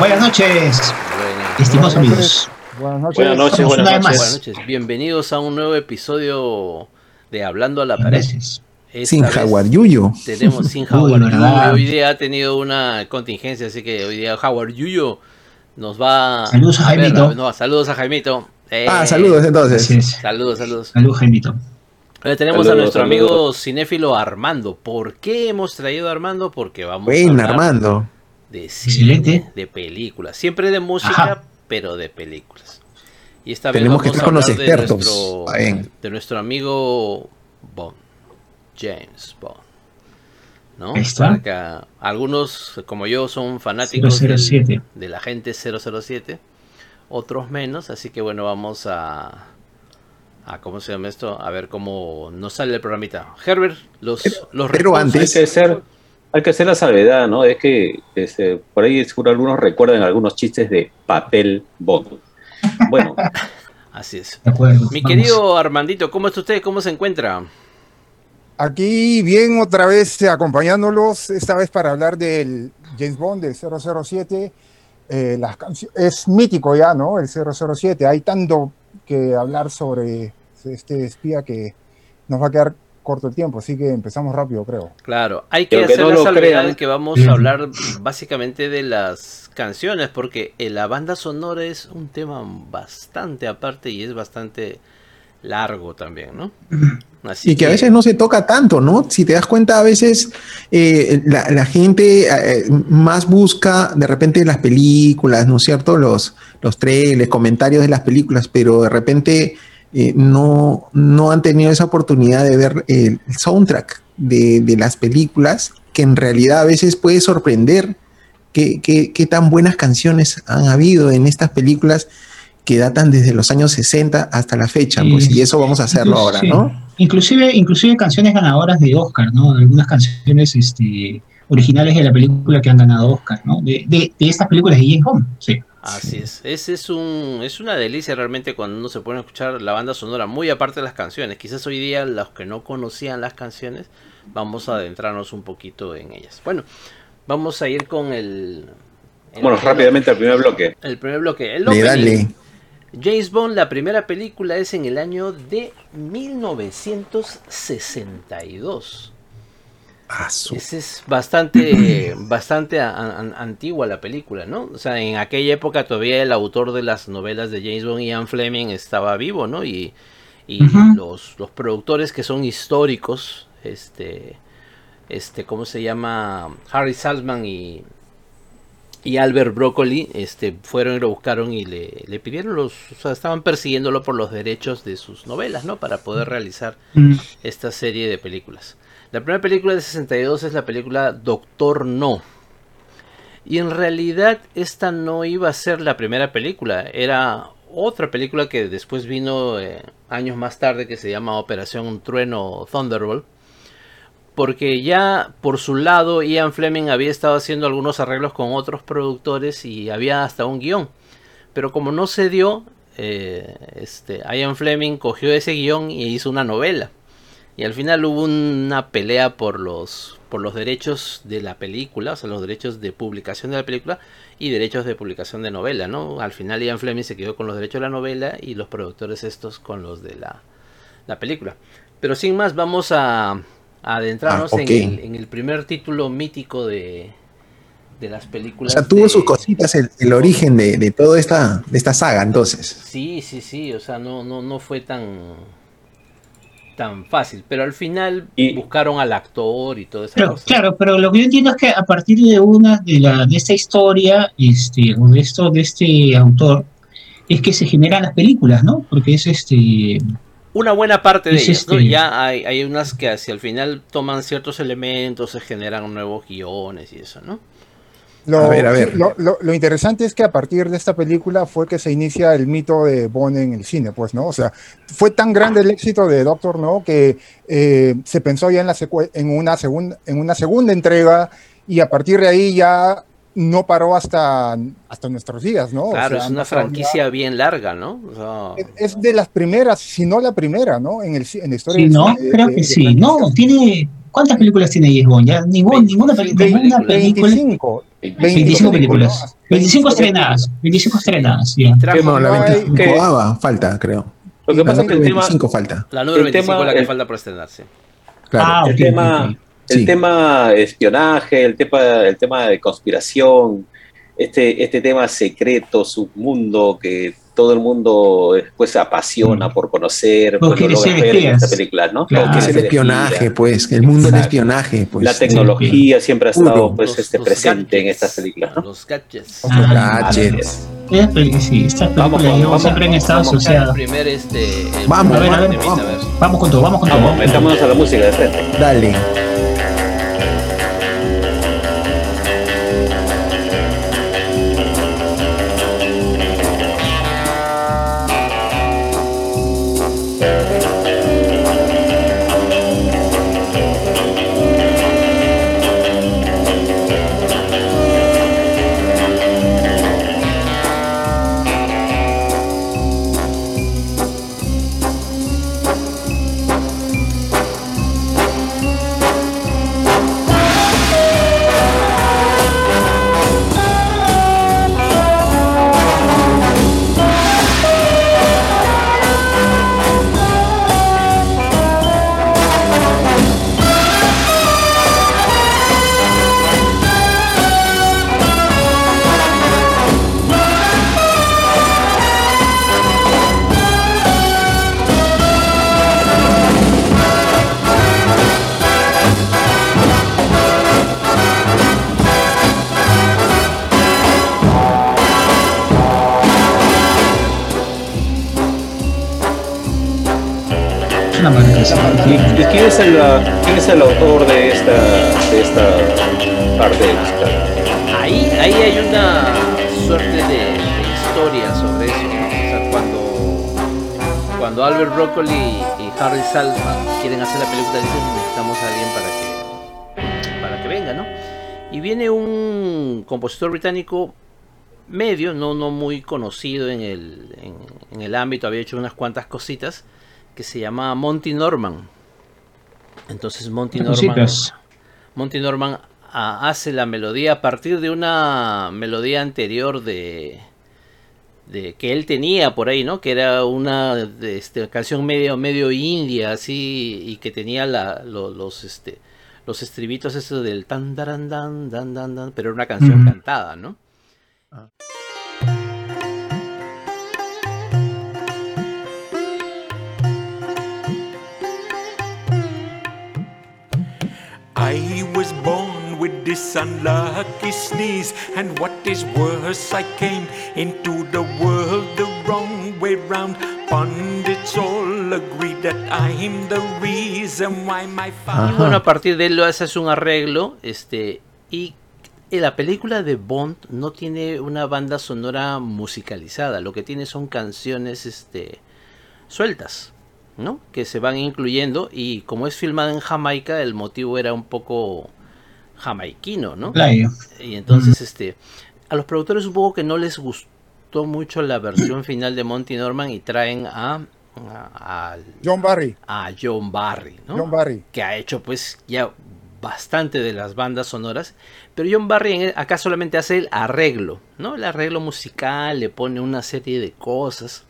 Buenas noches. Estimados amigos. Buenas noches. Buenas noches, buenas Una vez noches. Buenas noches. Bienvenidos a un nuevo episodio de Hablando a la Pared. Sin Jaguar Yuyo. Tenemos sin verdad. Yuyo. Hoy día ha tenido una contingencia, así que hoy día Howard Yuyo nos va Saludos a ver, Jaimito. no, saludos a Jaimito. Eh, Ah, saludos entonces. Saludos, saludos. Saludos, Jaimito. Ahora tenemos a nuestro saludos. amigo cinéfilo Armando. ¿Por qué hemos traído a Armando? Porque vamos a Buena, hablar Armando. De cine, Excelente. de películas. Siempre de música, Ajá. pero de películas. Y esta vez Tenemos vamos que estar a con los hablar de expertos. nuestro- bien. de nuestro amigo Bond, James Bond. ¿No? Ahí está. Para algunos, como yo, son fanáticos del- 007. de la gente 007, otros menos, así que bueno, vamos a, a ¿cómo se llama esto? A ver cómo nos sale el programita. Herbert, los, los pero antes- Hay que hacer, hay que hacer la salvedad, ¿no? Es que este, por ahí seguro algunos recuerdan algunos chistes de papel bond. Bueno, Así es. De acuerdo. Mi vamos. querido Armandito, ¿cómo está usted? ¿Cómo se encuentra? Aquí bien otra vez acompañándolos, esta vez para hablar del James Bond del 007. Eh, las es mítico ya, ¿no? El 007. Hay tanto que hablar sobre este espía que nos va a quedar corto el tiempo, así que empezamos rápido, creo. Claro, hay que hacer no la salvedad que vamos a hablar básicamente de las canciones, porque eh, la banda sonora es un tema bastante aparte y es bastante largo también, ¿no? Así Y que a veces no se toca tanto, ¿no? Si te das cuenta, a veces eh, la, la gente eh, más busca de repente las películas, ¿no es cierto? Los, los trailers, comentarios de las películas, pero de repente eh, no, no han tenido esa oportunidad de ver el soundtrack de, de las películas, que en realidad a veces puede sorprender qué, qué- qué tan buenas canciones han habido en estas películas que datan desde los años 60 hasta la fecha, pues, y eso vamos a hacerlo ahora. ¿no? Inclusive, inclusive canciones ganadoras de Oscar, ¿no? Algunas canciones este, originales de la película que han ganado Oscar, ¿no? De, de, de estas películas de James Bond, sí. Así es, ese es un es una delicia realmente cuando uno se pone a escuchar la banda sonora, muy aparte de las canciones. Quizás hoy día los que no conocían las canciones, vamos a adentrarnos un poquito en ellas. Bueno, vamos a ir con el, el vámonos rápidamente al primer bloque. El primer bloque, el opening. dale. James Bond, la primera película es en el año de 1962. Ah, Esa es bastante, bastante a- a- antigua la película, ¿no? O sea, en aquella época todavía el autor de las novelas de James Bond, Ian Fleming, estaba vivo, ¿no? Y, y los, los productores que son históricos, este, este, ¿cómo se llama? Harry Salzman y, y Albert Broccoli, este, fueron y lo buscaron y le, le pidieron los, o sea, estaban persiguiéndolo por los derechos de sus novelas, ¿no? Para poder realizar esta serie de películas. La primera película de 62 es la película Doctor No. Y en realidad esta no iba a ser la primera película, era otra película que después vino eh, años más tarde que se llama Operación Trueno Thunderbolt. Porque ya por su lado Ian Fleming había estado haciendo algunos arreglos con otros productores y había hasta un guion. Pero como no se dio, eh, este, Ian Fleming cogió ese guion y hizo una novela. Y al final hubo una pelea por los, por los derechos de la película, o sea, los derechos de publicación de la película y derechos de publicación de novela, ¿no? Al final Ian Fleming se quedó con los derechos de la novela y los productores estos con los de la, la película. Pero sin más, vamos a, a adentrarnos Ah, en, el, en el primer título mítico de, de las O películas. sea, tuvo de- sus cositas el, el origen de, de toda esta, de esta saga, entonces. Sí, sí, sí, o sea, no, no, no fue tan tan fácil, pero al final Y- buscaron al actor y Pero, cosa. claro, pero lo que yo entiendo es que a partir de una de, la, de esta historia, este, o de esto, de este autor, es que se generan las películas, ¿no? Porque es este Una buena parte de Es ellas, ¿no? este- Ya hay, hay unas que hacia el final toman ciertos elementos, se generan nuevos guiones y eso, ¿no? Lo, A ver, a ver. Lo, lo- lo interesante es que a partir de esta película fue que se inicia el mito de Bond en el cine, pues, ¿no? O sea, fue tan grande el éxito de Doctor No que eh, se pensó ya en, la en, una segunda, en una segunda entrega y a partir de ahí ya no paró hasta, hasta nuestros días, ¿no? O Claro, sea, es una franquicia bien larga, ¿no? O sea, ya- Es de las primeras, si no la primera, ¿no? En, el, en la historia Sí, ¿no? cine, Creo de- que de sí. No, tiene. ¿Cuántas películas tiene James Bond? Ya ningún, 25 ninguna, ninguna película. 25. 25 películas. 25 estrenadas. 25 estrenadas, ya. No, la no hay- 25 que- ah, falta, creo. Lo que pasa es que el tema, 25 falta. la número el 25 tema- la que el- falta por estrenarse. Claro. Ah, el ok, tema, ok. el Sí. tema espionaje, el tema, el tema de conspiración, este, este tema secreto, submundo que todo el mundo después se apasiona por conocer, Vos pues esta película, ¿no? Claro. Lo que es el espionaje, pues, el mundo del espionaje, pues. La tecnología siempre ha estado Puro. pues, Los- este, los presente en gadgets, estas películas, ¿no? Los gadgets. Ah, Gadgets. Esta peli- sí, estas Vamos, siempre han estado asociadas. este, Vamos, a ver, a ver, temita, a ver. Vamos con todo, vamos con todo. Vamos, metámonos a la música de frente. Dale. Es el, quién es el autor de esta, de esta parte de música? Ahí, ahí hay una suerte de, de historia sobre eso. O sea, cuando, cuando Albert Broccoli y Harry Salma quieren hacer la película, dicen necesitamos a alguien para que, para que venga, ¿no? Y viene un compositor británico medio, no, no muy conocido en el, en, en el ámbito, había hecho unas cuantas cositas, que se llama Monty Norman. Entonces Monty Norman... Monty Norman ah, hace la melodía a partir de una melodía anterior de, de que él tenía por ahí, ¿no? Que era una de, este, canción medio medio india así y que tenía la, lo- los este los estribitos esos del tan daran dan dan dan dan, pero era una canción cantada, ¿no? I was born with this unlucky sneeze, and what is worse, I came into the world the wrong way round. Pundits all agree that I'm the reason why my Y father. bueno, a partir de él lo haces un arreglo, este, y en la película de Bond no tiene una banda sonora musicalizada, lo que tiene son canciones, este, sueltas, ¿no? Que se van incluyendo y como es filmada en Jamaica, el motivo era un poco jamaiquino, ¿no? Y entonces, este, a los productores supongo que no les gustó mucho la versión final de Monty Norman y traen a, John Barry. a John Barry, ¿no? John Barry. que ha hecho pues ya bastante de las bandas sonoras, pero John Barry en- acá solamente hace el arreglo, ¿no? El arreglo musical, le pone una serie de cosas.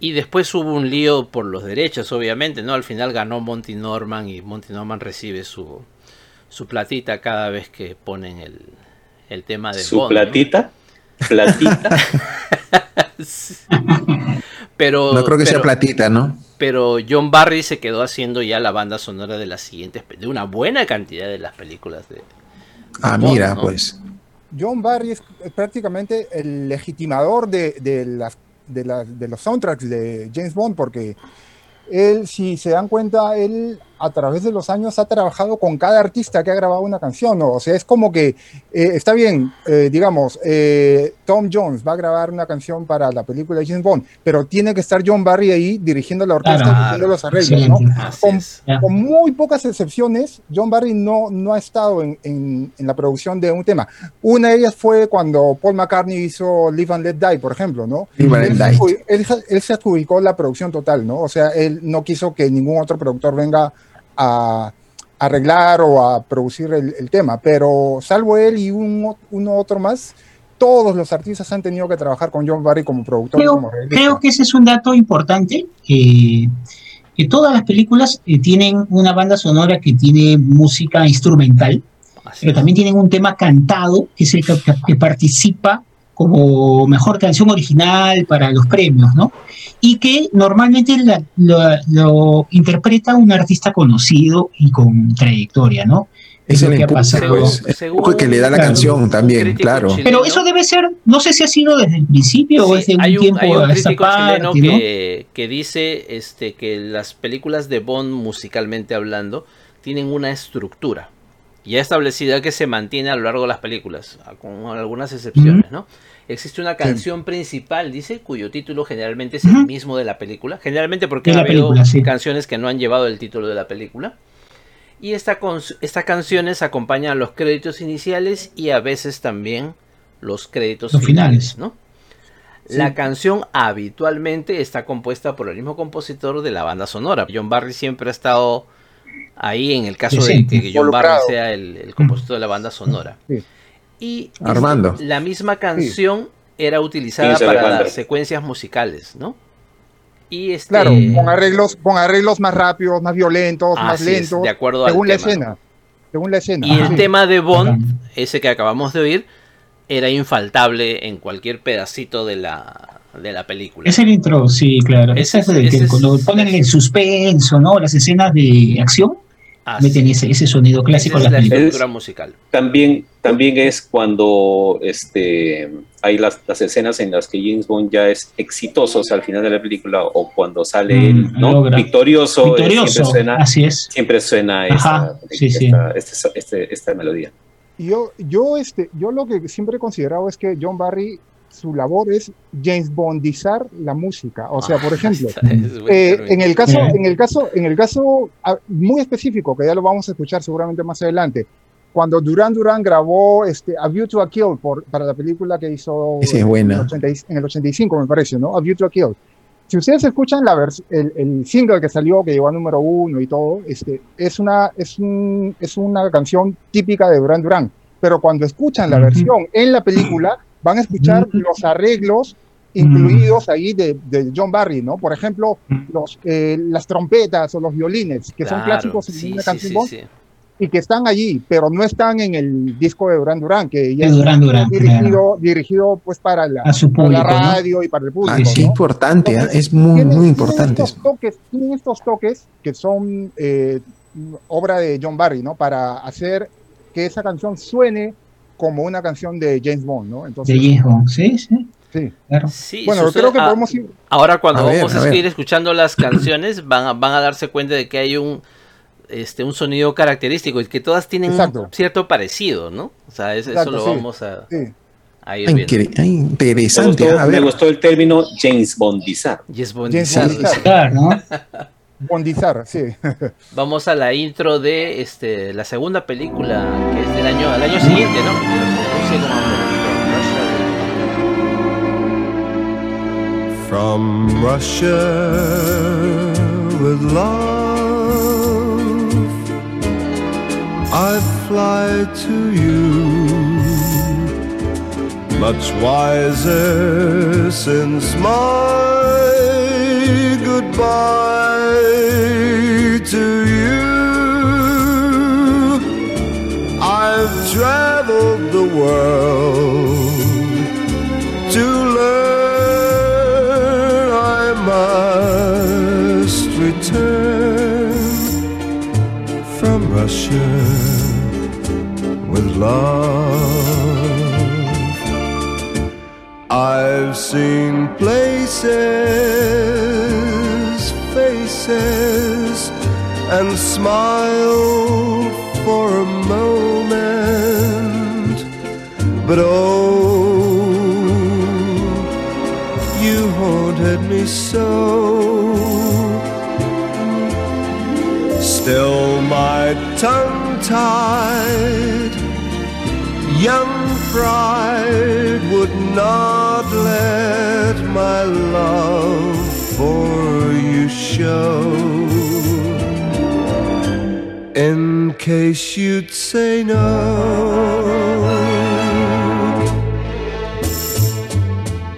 Y después hubo un lío por los derechos, obviamente, ¿no? Al final ganó Monty Norman y Monty Norman recibe su, su platita cada vez que ponen el, el tema de Su Bond, ¿no? platita, platita. Pero, No creo que sea platita, ¿no? pero John Barry se quedó haciendo ya la banda sonora de las siguientes, de una buena cantidad de las películas de, Ah, Bond, mira, ¿no? pues. John Barry es prácticamente el legitimador de, de las, de, las- de los soundtracks de James Bond, porque él, si se dan cuenta, él a través de los años ha trabajado con cada artista que ha grabado una canción, ¿no? O sea, es como que, eh, está bien, eh, digamos, eh, Tom Jones va a grabar una canción para la película de James Bond, pero tiene que estar John Barry ahí dirigiendo la orquesta Claro. y haciendo los arreglos, ¿no? Con, muy pocas excepciones, John Barry no, no ha estado en, en- en la producción de un tema. Una de ellas fue cuando Paul McCartney hizo Live and Let Die, por ejemplo, ¿no? Live and él, Let se Die. adju- él se- él se adjudicó la producción total, ¿no? O sea, él no quiso que ningún otro productor venga a arreglar o a producir el, el tema, pero salvo él y un, uno otro más, todos los artistas han tenido que trabajar con John Barry como productor Creo, como arreglista. creo que ese es un dato importante, que, que todas las películas eh, tienen una banda sonora que tiene música instrumental, Así pero es. también tienen un tema cantado, que es el que, que participa como mejor canción original para los premios, ¿no? Y que normalmente la- lo, lo interpreta un artista conocido y con trayectoria, ¿no? Es lo el que ha empuje, pasado. pues, el Según- empuje que le da la Claro. canción también, claro. chileno- Pero eso debe ser, no sé si ha sido desde el principio o es Sí, de un hay un, tiempo hay un a esta crítico chileno parte, ¿no? que, que dice este, que las películas de Bond, musicalmente hablando, tienen una estructura ya establecida que se mantiene a lo largo de las películas, con algunas excepciones, ¿no? Existe una canción principal, dice, cuyo título generalmente es el mismo de la película, generalmente porque ha habido película, sí. canciones que no han llevado el título de la película. Y esta estas canciones acompañan los créditos iniciales y a veces también los créditos Los finales, finales. ¿no? La canción habitualmente está compuesta por el mismo compositor de la banda sonora. John Barry siempre ha estado ahí en el caso de que John Barry sea el, el compositor de la banda sonora. Sí. Y Armando. este, la misma canción era utilizada para las secuencias musicales, ¿no? Y este, Claro, con arreglos, con arreglos más rápidos, más violentos, más es, lentos, de acuerdo al según la tema, ¿no? escena. Según la escena. Y el Sí. tema de Bond, ese que acabamos de oír, era infaltable en cualquier pedacito de la, de la película. Es el intro, sí, claro. Ese Ese es es- el que es- cuando ponen el suspenso, ¿no? Las escenas de acción, Así meten ese, ese sonido Esa clásico es de la estructura musical. También, también es cuando este, hay las, las escenas en las que James Bond ya es exitoso o sea, al final de la película o cuando sale Mm, él, ¿no? victorioso, eh, Victorioso, siempre suena, así es. siempre suena Ajá, esta, sí, sí. esta- este- este- esta melodía. Y Yo, yo, este, yo lo que siempre he considerado es que John Barry, su labor es James Bondizar la música. O sea, por Ah, ejemplo, eh, en el caso, en el caso, en el caso muy específico, que ya lo vamos a escuchar seguramente más adelante, cuando Duran Duran grabó este, A View to a Kill por, para la película que hizo es en, el 80 y- en el 85, me parece, ¿no? A View to a Kill. Si ustedes escuchan la el, el single que salió, que llegó a número uno y todo, este, es, una, es, un, es una canción típica de Duran Duran. Pero cuando escuchan la versión en la película, van a escuchar los arreglos incluidos ahí de, de John Barry, ¿no? Por ejemplo, los, eh, las trompetas o los violines, que son Claro, clásicos en sí, una canción sí, sí. y que están allí, pero no están en el disco de Duran Duran, que ya es Duran Duran, dirigido, dirigido pues para la, su para la público, ¿no? radio y para el público. Ah, es ¿no? importante, ¿ah? Entonces, es muy, tienen- muy tienen importante. Estos toques, tienen estos toques que son eh, obra de John Barry, ¿no? Para hacer que esa canción suene como una canción de James Bond, ¿no? De James Bond, sí, sí, sí. claro. Sí, Bueno, sucede- creo que ah, podemos ir. Ahora cuando A ver, vamos a a, ver. ir escuchando las canciones van a, van a darse cuenta de que hay un este un sonido característico y que todas tienen un cierto parecido, ¿no? O sea, es- eso lo sí. vamos a, Sí. a ir Ah, ah, Me interesante. gustó, A me gustó el término James Bondizar. James Bondizar. Bondizar. Claro, ¿no? Bondizar, sí. Vamos a la intro de este la segunda película que es del año al año siguiente, ¿no? From Russia with love, I fly to you. Much wiser since my goodbye to you. I've traveled the world to learn I must return from Russia with love. I've seen places, faces, and smile for a moment. But oh, you haunted me so. Still, my tongue tied, young pride would not let my love for you show. In case you'd say no.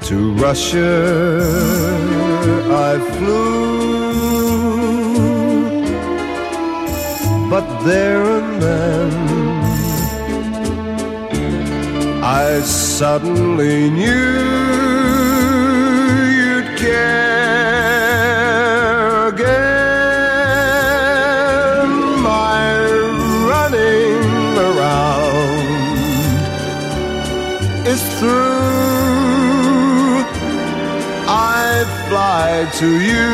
To Russia I flew, but there and then I suddenly knew fly to you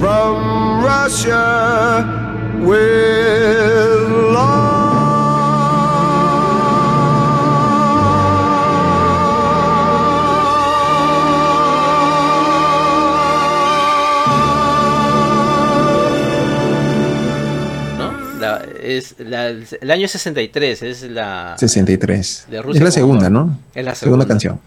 from Russia with ¿no? La- es la- el año 63 es la 63. De Rusia es la segunda. ¿no? Es la Segunda segunda. canción.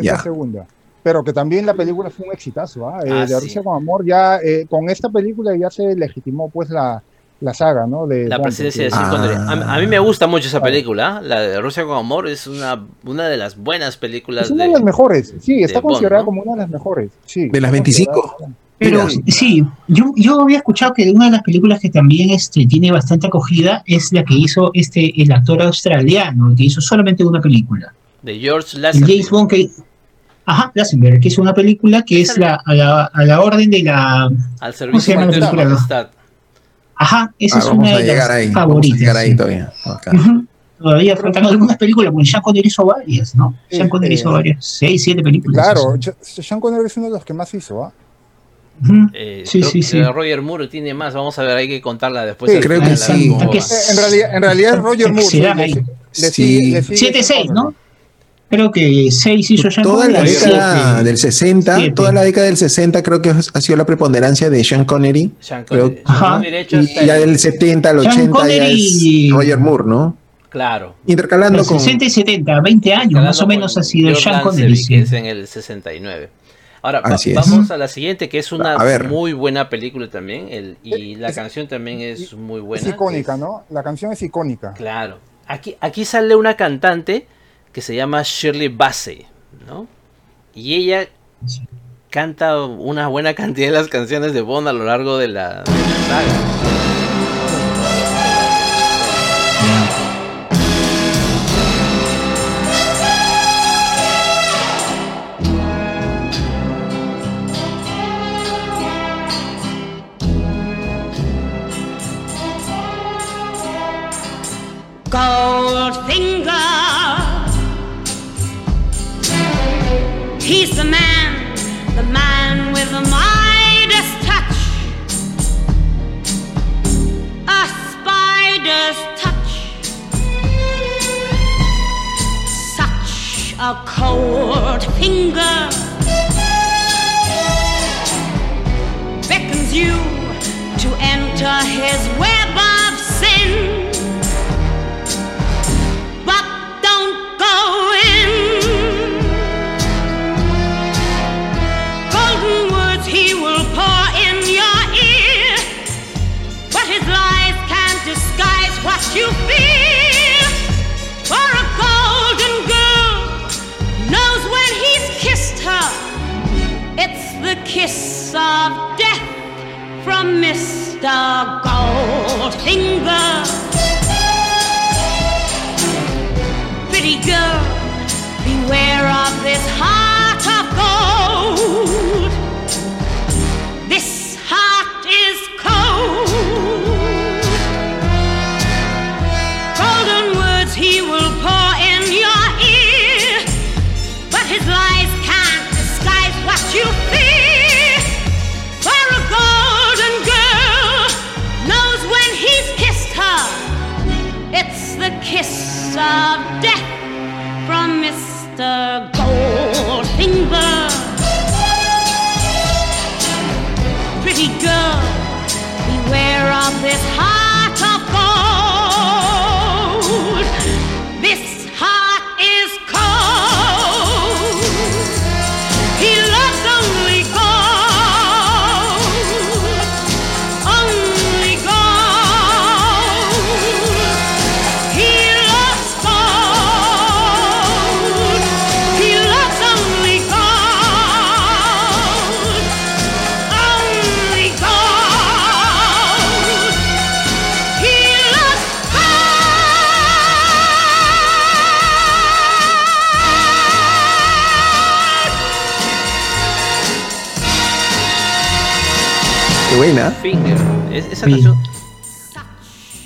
Es Ya. la segunda. Pero que también la película fue un exitazo, ¿ah? Eh, Ah, de sí. Rusia con Amor, ya eh, con esta película ya se legitimó pues la, la saga, ¿no? De La presidencia de Sean Connery. A, a mí me Ah. gusta mucho esa película, la de Rusia con amor, es una, una de las buenas películas Es una de... de las mejores, sí, está de Bond, considerada ¿no? como una de las mejores. Sí, ¿De las está 25? considerada- Pero Sí. yo, yo había escuchado que una de las películas que también este, tiene bastante acogida es la que hizo este el actor australiano, que hizo solamente una película. de George Lazenby. James Bond que... Ajá, Lazenberg, que es una película que es la, a, la, a la orden de la... Al se servicio llama de la película? Ajá, esa Ah, es una de las ahí. Vamos a favoritas. llegar ahí sí. todavía. Ok. Ujú. Todavía faltan algunas películas, porque Sean Connery hizo varias, ¿no? Sí, Sean Connery eh, hizo varias, seis, siete películas. Claro, hizo. Sean Connery es uno de los que más hizo, ¿ah? Eh, Sí, sí, sí. Roger Moore tiene más, vamos a ver, hay que contarla después. Sí, creo que sí. Eh, en realidad, en realidad es Roger Moore. Se dan le- ahí. le Sí. sigue- le sigue Siete, Sean seis, ¿no? Creo que seis hizo Sean Toda la Connery. década siete. del 60, Siete. toda la década del 60 creo que ha sido la preponderancia de Sean Connery. Sean Creo- Connery. Ajá. Connery hecho Y ya el- del 70 al Sean 80 ya es Roger Moore, ¿no? Claro. Intercalando con 60 y 70, 20 años más o menos ha sido Sean Connery. que es en el 69. Ahora, va- vamos a la siguiente, que es una muy buena película también, el, y la es- canción también es muy buena. Es icónica, es- ¿no? La canción es icónica. Claro. Aquí, aquí sale una cantante que se llama Shirley Bassey, ¿no? Y ella canta una buena cantidad de las canciones de Bond a lo largo de la, de la saga. A cold finger beckons you to enter his web of death from Mr. Goldfinger. Pretty girl, beware of this heart of gold. of death from Mr. Goldfinger. Pretty girl, beware of this high. Esa Sí. canción.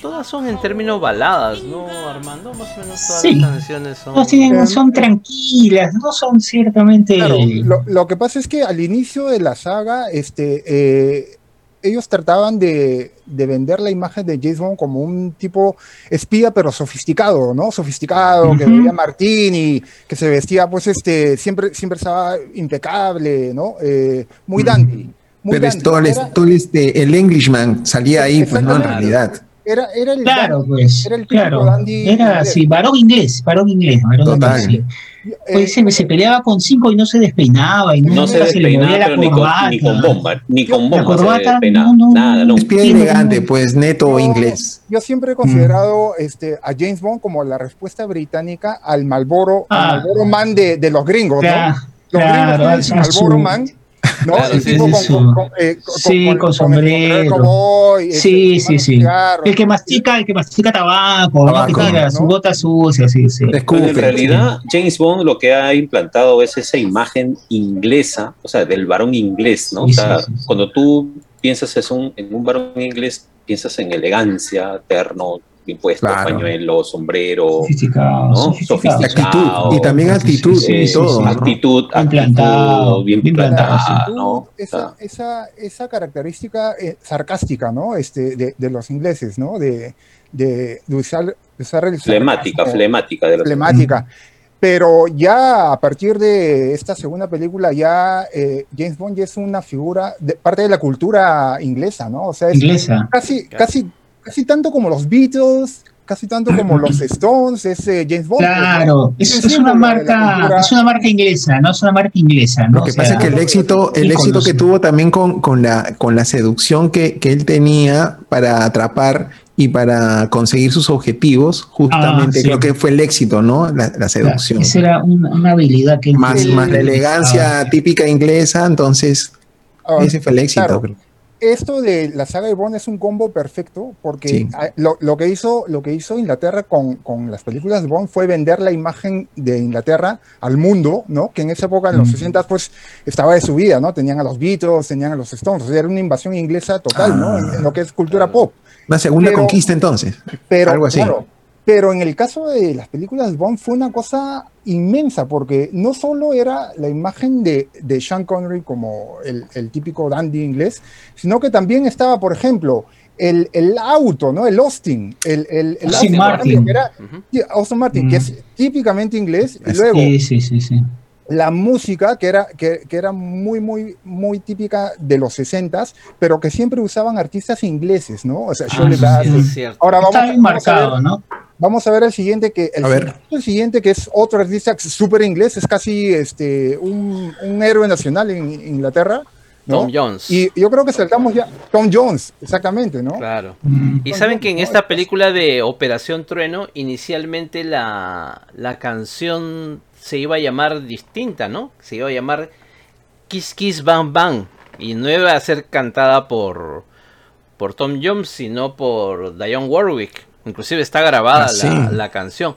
Todas son en términos baladas, ¿no, Armando? Más o menos todas Sí. las canciones son. No tienen- son tranquilas, no son ciertamente. Claro, lo, lo que pasa es que al inicio de la saga, este, eh, ellos trataban de, de vender la imagen de James Bond como un tipo espía, pero sofisticado, ¿no? Sofisticado, que bebía martini, que se vestía, pues, este, siempre, siempre estaba impecable, ¿no? Eh, muy dandy. Muy Pero es Era- todo este, el Englishman salía ahí, pues no, en realidad. Era, era el Claro, dandy, pues. era el Claro. dandy Era inglés. así, varón inglés, varón inglés, varón Total. inglés. sí. Eh, Pues se, se peleaba con cinco y no se despeinaba y no, No se le despeinaba, movía la pero ni con, corbata. ni con bomba, ni con bomba se corbata, despeinaba. no, no, Nada, no. Espía Sí, elegante, pues neto Yo- inglés. Yo siempre he considerado este, a James Bond como la respuesta británica al Malboro, Ah. al Marlboro Man de, de los gringos, Claro, ¿no? Los claro, gringos tienen su Marlboro Man, ¿no? Claro, el sí, tipo sí, con, su- con- con- eh, con- sí, con- con con el sombrero. este, Sí, sí, sí. cigarro. El que mastica, el que mastica tabaco, ¿no? Tabaco, que tira ¿no? su bota sucia, sí, sí. Escupe. en realidad, James Bond lo que ha implantado es esa imagen inglesa, o sea, del varón inglés, ¿no? Sí, o sea, sí, sí, sí. cuando tú piensas es un- en un varón inglés, piensas en elegancia, terno, impuesto, Claro. pañuelo, sombrero, Sofisticado, ¿no? sofisticado. Sofisticado. Actitud. Y también Sí, sí, actitud sí, y sí, todo. sí. ¿no? actitud, actitud, bien bien plantado, plantada, Tú, ¿no? Esa, esa, esa característica eh, sarcástica, ¿no? Este, de, de los ingleses, ¿no? De, de, de usar, de usar el flemática, flemática de los emblemática. Pero ya a partir de esta segunda película, ya eh, James Bond ya es una figura, de, parte de la cultura inglesa, ¿no? O sea, es Inglesa. casi, casi, casi tanto como los Beatles, casi tanto como los Stones, es eh, James Bond. Claro, es, ¿no? es una marca, es una marca inglesa, no es una marca inglesa, ¿no? Lo que O sea, pasa es que el éxito, el éxito que tuvo también con, con la, con la seducción que, que él tenía para atrapar y para conseguir sus objetivos, justamente Ah, sí. creo que fue el éxito, ¿no? La, la seducción. Esa era una, una habilidad que él Más, tenía. más la elegancia típica inglesa, entonces Ah, ese fue el éxito. claro. creo. Esto de la saga de Bond es un combo perfecto porque Sí. ah, lo, lo que hizo, lo que hizo Inglaterra con, con las películas de Bond fue vender la imagen de Inglaterra al mundo, ¿no? Que en esa época, en los Mm. 60 pues estaba de su vida, ¿no? Tenían a los Beatles, tenían a los Stones, o sea, era una invasión inglesa total, ¿no? En, en lo que es cultura pop. Una segunda Pero- conquista entonces. Pero, Algo así. claro, pero en el caso de las películas de Bond fue una cosa inmensa, porque no solo era la imagen de, de Sean Connery como el, el típico dandy inglés, sino que también estaba, por ejemplo, el, el auto, ¿no? El Austin, el, el, el Aston Aston Martin. que era Austin Martin, Mm. que es típicamente inglés, y luego Sí, sí, sí, sí. La música que era, que, que era muy, muy, muy típica de los 60s, pero que siempre usaban artistas ingleses, ¿no? O sea, Ah, Shirley sí, Bassey. Sí, es cierto. Ahora vamos, Está bien vamos a ver- marcado, ¿no? Vamos a ver el siguiente, que el, A ver. el siguiente, que es otro artista súper inglés, es casi este, un, un héroe nacional en Inglaterra. ¿no? Tom Jones. Y yo creo que saltamos ya. Tom Jones, exactamente, ¿no? Claro. Mm. Y saben que en esta película de Operación Trueno, inicialmente la, la canción se iba a llamar distinta, ¿no? Se iba a llamar Kiss Kiss Bang Bang. Y no iba a ser cantada por, por Tom Jones, sino por Dionne Warwick. Inclusive está grabada Ah, sí. la, la canción.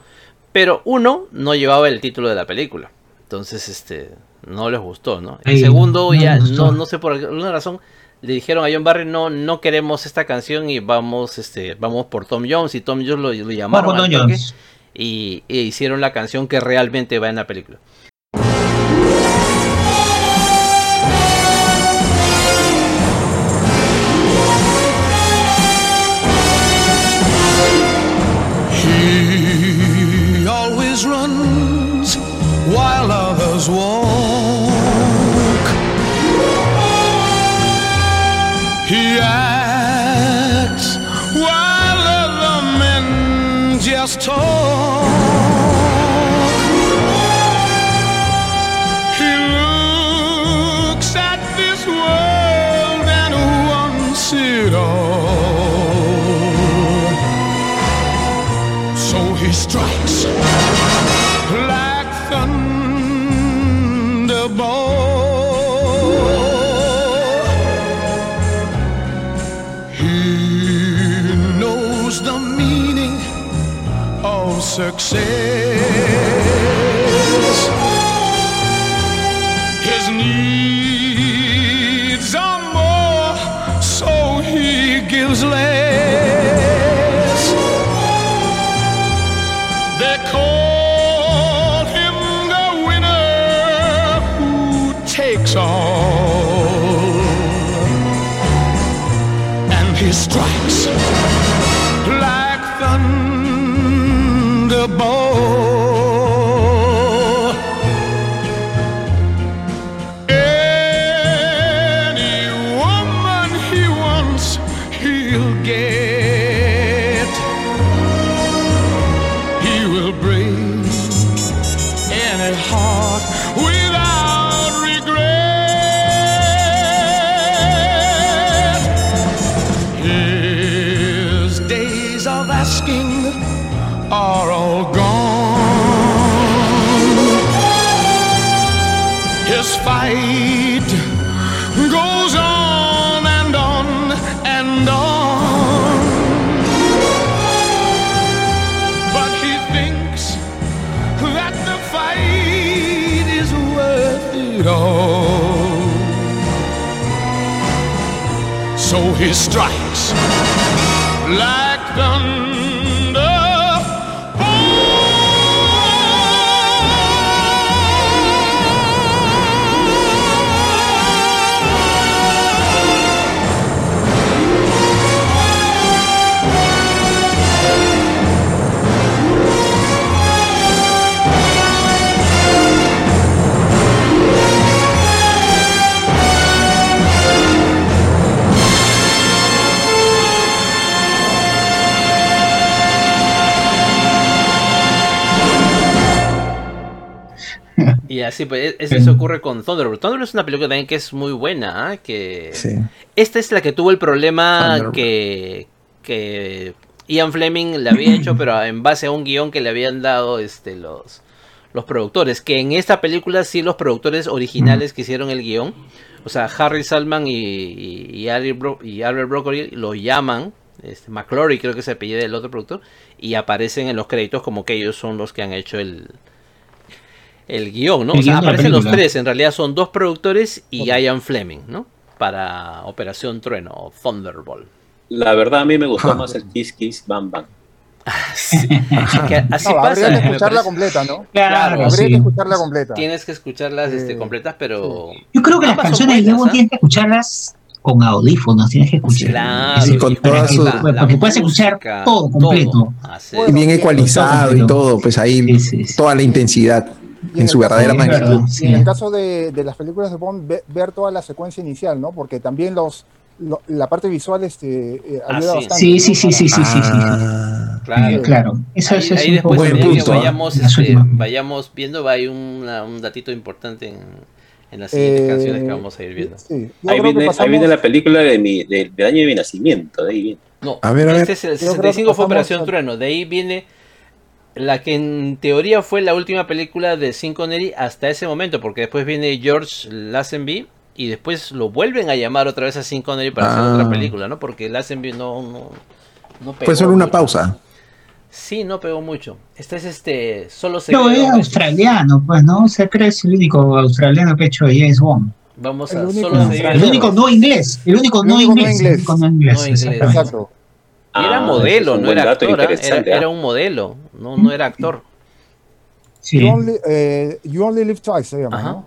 Pero uno no llevaba el título de la película. Entonces, este, no les gustó, ¿no? El segundo no ya, no, no sé por alguna razón, le dijeron a John Barry, no, no queremos esta canción y vamos, este, vamos por Tom Jones. Y Tom Jones lo, lo llamaron Tom Jones. Y, e hicieron la canción que realmente va en la película. He always runs while others walk. He acts while other men just talk. Success. Y así, pues, es- eso ocurre con Thunderbolt. Thunderbolt es una película también que es muy buena, ¿ah? que Sí. esta es la que tuvo el problema que, que Ian Fleming le había hecho, pero en base a un guion que le habían dado este los los productores, que en esta película sí los productores originales que hicieron el guion, o sea, Harry Salman y, y, y Albert y Albert Broccoli lo llaman, este, McClory creo que se apellida del otro productor, y aparecen en los créditos como que ellos son los que han hecho el, el guion, ¿no? El o sea, aparecen los tres, en realidad son dos productores y Ian Fleming, ¿no? Para Operación Trueno o Thunderbolt. La verdad, a mí me gustó Ah. más el Kiss Kiss Bam Bam. Sí, que así No, pasa. habría que escucharla completa, ¿no? Claro, Habría sí. que escucharla completa. Tienes que escucharlas este, Eh, completas, pero. Yo creo que las canciones de Diego ¿ah? tienes que escucharlas con audífonos, tienes que escuchar. Claro, Sí, con para todas que- sus- la- para la que puedas escuchar todo completo. Así Y bien ecualizado y todo. todo, pues ahí Sí, sí, sí. toda la intensidad En su el verdadera Sí, magnitud. sí. en el caso de, de las películas de Bond, ve- ver toda la secuencia inicial, ¿no? Porque también los, lo- la parte visual este, eh, Ah, ayuda sí. bastante. Sí, sí, sí, sí, sí, sí, sí. Ah, Claro. Eh, claro. Eso, Ahí, eso es ahí un después poco Buen punto, ¿ah? vayamos, este, vayamos viendo, va, hay una- un datito importante en, en las siguientes Eh, canciones que vamos a ir viendo. Sí, Ahí viene, ahí viene la película de mi, de- del año de mi nacimiento. De ahí viene. No, A ver, a este ver. es el Yo creo que 65 fue Operación al- Trueno. De ahí viene la que en teoría fue la última película de Sean Connery hasta ese momento, porque después viene George Lazenby y después lo vuelven a llamar otra vez a Sean Connery para hacer Ah. otra película, ¿no? Porque Lazenby no, no, no pegó Fue solo una pausa. Sí, no pegó mucho. Este es este, solo se quedó es australiano, pues, ¿no? O sea, creo que es el único australiano que ha hecho James Bond. Vamos El a único solo se El único no inglés. El único El no único no inglés. inglés. El único no inglés. No inglés. Exacto. Y era Ah, modelo, un no era dato actor, ¿ah? era, era ¿ah? un modelo, no, no era actor. Sí. You, only, eh, You Only Live Twice se llama, Ajá. ¿no?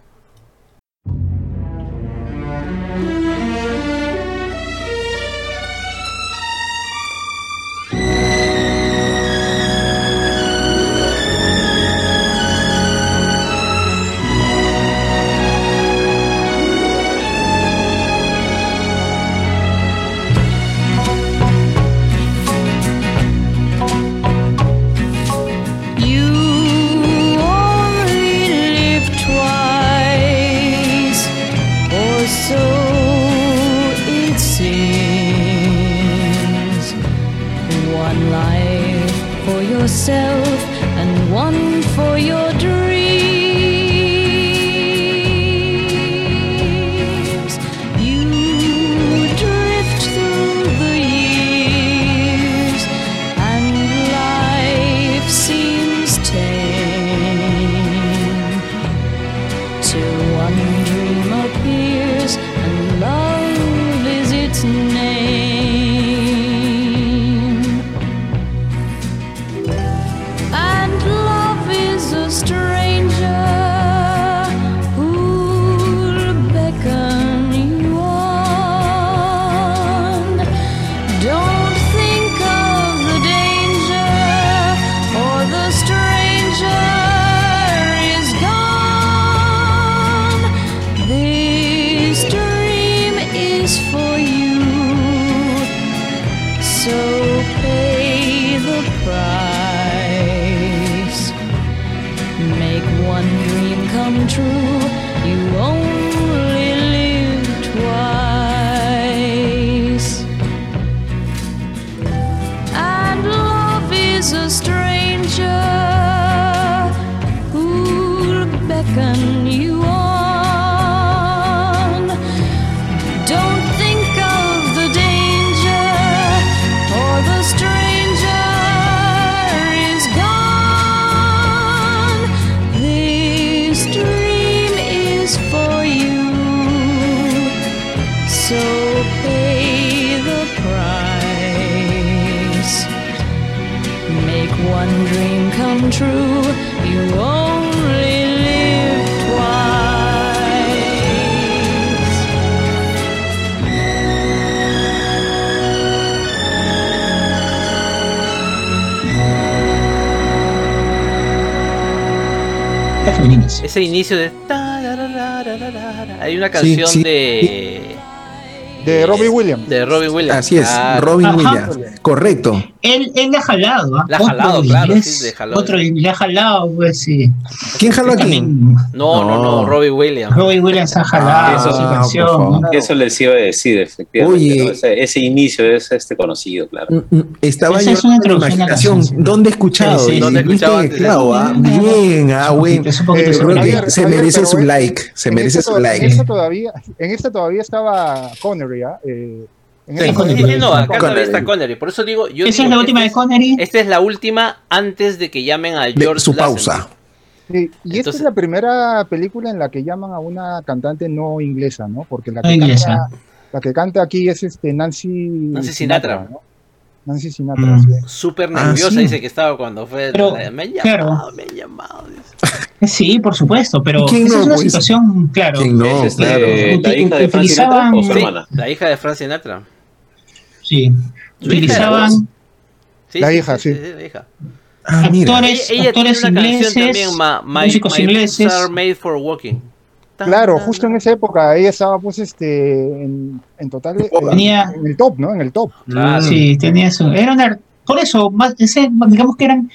Ese inicio de. Hay una canción sí. de. De Robbie Williams. De Robbie Williams. Así es, Claro. Robin. Williams. Correcto. Él, él le ha jalado, ¿ah? Le ha Otro jalado, de claro, inglés, sí, le jaló. Otro le ha jalado, pues sí. ¿Quién jaló aquí? También No, no, no, No. Robbie Williams. Robbie Williams ha Ah, jalado eso- su por canción. ¿no? Eso les iba a decir, efectivamente. Oye. ¿no? Ese, ese inicio es este conocido, claro. Mm, mm, Estaba Esa es yo una en la introducción a la imaginación. ¿Dónde he escuchado? Sí, sí, ¿Dónde he viste, escuchado antes? claro, ah, bien, ah, bueno. Es Eh, creo que se merece su like, se merece su like. esta todavía, en esta todavía estaba Connery, ¿ah? Eh, Sí. esta. Sí, sí, no, acá Connery. todavía está Connery. Por eso digo. Yo Esa digo es la última de esta Connery. Esta es la última antes de que llamen a De George su Lazenby. pausa. Sí, y esta Entonces- es la primera película en la que llaman a una cantante no inglesa, ¿no? Porque la que, inglesa. Canta, la que canta aquí es este Nancy, Nancy Sinatra. ¿no? Nancy Sinatra. Mm. sí. Súper Ah, nerviosa, sí. dice que estaba cuando fue. Pero, la- me han claro. llamado, me han llamado. dice. Sí, por supuesto, pero ¿Quién esa no, es una pues? situación, claro. ¿Quién no? es este, claro. la hija de Frank Sinatra o su hermana. La hija de Frank Sinatra. Sí. Utilizaban Sí, La hija, sí. la hija. Ah, mira. actores, Ella, ella tiene actores una ingleses, canción también, ma- My, músicos My ingleses. Are Made for Walking. Claro, justo en esa época ella estaba pues este en, en total eh, Tenía- en el top, ¿no? En el top. Claro. Sí, tenía eso. Era una- por eso, más, ese, digamos que eran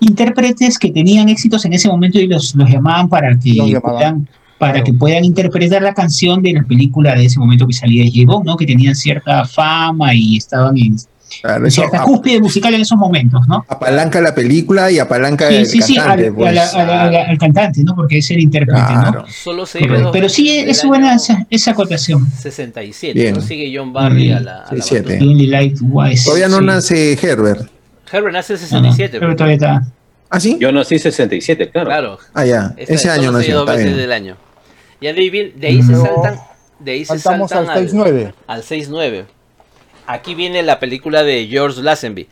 intérpretes que tenían éxitos en ese momento y los, los llamaban para que Los llamaban. Para que puedan interpretar la canción de la película de ese momento que salía de J. ¿no? Que tenían cierta fama y estaban en, Claro, en eso cierta cúspide musical en esos momentos, ¿no? apalanca la película y apalanca Sí, el sí, sí, cantante. al, pues. a la- a la- a la- al cantante, ¿no? Porque es el intérprete, Claro. Solo se ¿no? dos Pero sí, es buena esa, esa acotación. 67. Bien. ¿no? Sigue John Barry a la, a la 67. batuta. You only like wise. Todavía no Sí. nace Herbert. Herbert nace en No, no, 67. pero todavía está. ¿Ah, sí? Yo nací 67, claro. Claro. Ah, ya. Esta- Ese año nació. dos veces del año. Y de ahí, de ahí se Luego saltan. De ahí se Saltamos saltan al 6-9. al 6-9. Aquí viene la película de George Lazenby.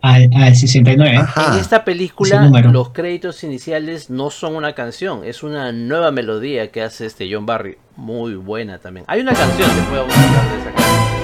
Al, al 69. Ajá. En esta película los créditos iniciales no son una canción, es una nueva melodía que hace este John Barry, muy buena también. Hay una canción, vamos a hablar de esa canción.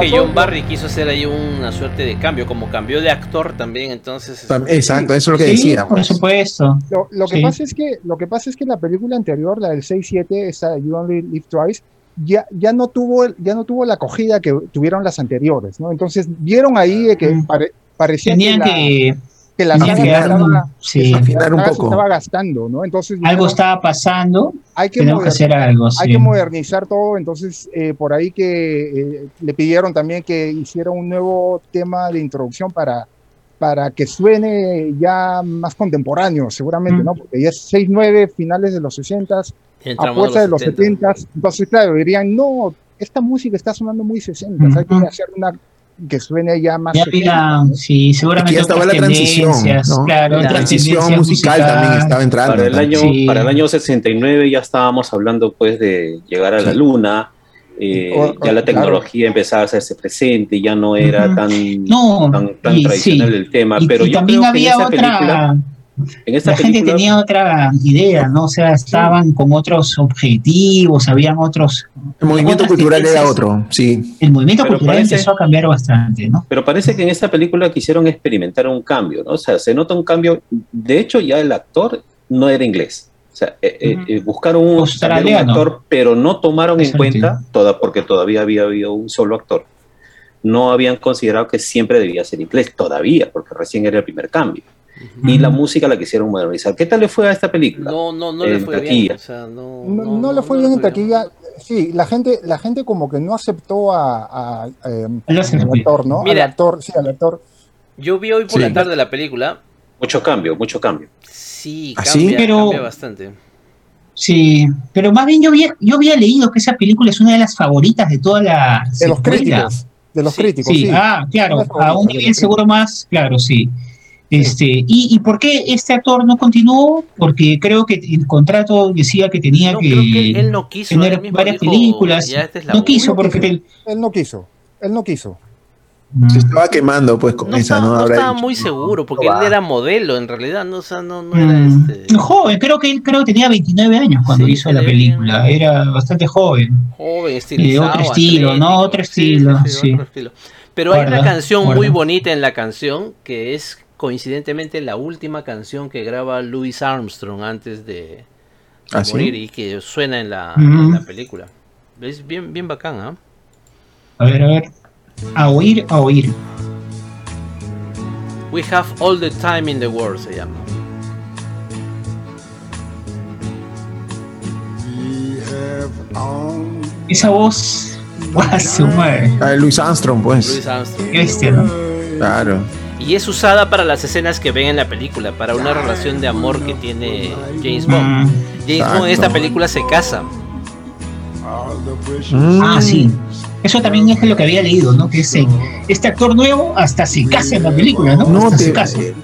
Que? John Barry quiso hacer ahí una suerte de cambio, como cambió de actor también, entonces... Tam- Exacto, eso es lo que Sí, decía. por pues. supuesto. Lo, lo que Sí. pasa es que lo que pasa es que la película anterior, la del 6-7, esa You Only Live Twice, ya, ya no tuvo el- ya no tuvo la acogida que tuvieron las anteriores, ¿no? Entonces vieron ahí que pare- parecía Tenían que la, que, que la saga estaba- sí, afinar un poco. estaba gastando, ¿no? Entonces algo dijeron, estaba pasando, hay que tenemos que hacer algo. hay sí. que modernizar todo, entonces eh, por ahí que eh, le pidieron también que hiciera un nuevo tema de introducción para, para que suene ya más contemporáneo, seguramente, Mm. ¿no? Porque ya es 6-9, finales de los 60s, a fuerza de los 70. 70s, entonces claro, dirían, no, esta música está sonando muy 60s, hay Ujú. que hacer una que suene ya más Ya 70s, había, ¿no? sí, seguramente ya estaba la transición, tendencias, ¿no? claro, La transición musical también estaba entrando. Para el, año, Sí. para el año 69 ya estábamos hablando pues de llegar a la luna, eh, O- o- ya la claro. tecnología empezaba a hacerse presente, ya no era tan, No, tan, tan y tradicional sí. el tema, Y, pero y yo también creo que en había esa otra, película, en esta la gente película tenía otra idea, ¿no? O sea, estaban con otros objetivos, habían otros... El movimiento cultural era otro, sí. El movimiento Pero cultural parece- empezó a cambiar bastante, ¿no? Pero parece que en esta película quisieron experimentar un cambio, ¿no? O sea, se nota un cambio. De hecho, ya el actor no era inglés. O sea, eh, eh, Ujú. eh, buscaron un, un actor, pero no tomaron en cuenta, toda, porque todavía había habido un solo actor. No habían considerado que siempre debía ser inglés, todavía, porque recién era el primer cambio. Y la música la quisieron modernizar. ¿Qué tal le fue a esta película? No, no, no le fue bien. taquilla. O sea, no, No, no le fue bien en taquilla. Sí, la gente, la gente como que no aceptó a, a- eh, hace al actor, ¿no? Mira. al actor, sí, al actor. Yo vi hoy por Sí. la tarde la película. Mucho cambio, mucho cambio. Sí, ¿Ah, cambia, sí? Pero- cambia bastante. Sí, pero más bien yo había, yo había leído que esa película es una de las favoritas de toda la De los críticos. De los Sí, críticos, Sí, sí. ah, claro, a un nivel seguro más, claro, sí. Este, y, ¿Y por qué este actor no continuó? Porque creo que el contrato decía que tenía No, que, creo que él, no quiso. tener él varias dijo, películas. "Ya esta es la no última". quiso porque... Él no quiso. Él no quiso. Se estaba quemando pues con No esa, estaba, ¿no? no Habrá estaba dicho, muy seguro, porque no él era modelo en realidad, no, o sea, no, no era Mm, este, Joven, creo que él creo que tenía 29 años cuando Sí, hizo la película. bien. Era bastante joven. joven, Eh, estilizado. otro estilo, ¿no? Otro sí, estilo, sí, sí. otro estilo. Pero hay una Guarda, canción muy bonita en la canción que es coincidentemente la última canción que graba Louis Armstrong antes de, de ¿Ah, sí? morir y que suena en la, Ujú. en la película. Es bien, bien bacán, ¿ah? A ver, a ver. A oír, a oír. We have all the time in the world se llama. Esa voz. ¡Guau, su madre! Luis Armstrong, pues. Louis Armstrong. Claro. Y es usada para las escenas que ven en la película, para una relación de amor que tiene James Bond. Mm. James Bond en esta película se casa. Mm. Ah, sí. Eso también es lo que había leído, ¿no? Que ese, este actor nuevo hasta se casa en la película, ¿no? No hasta te- se casa. Se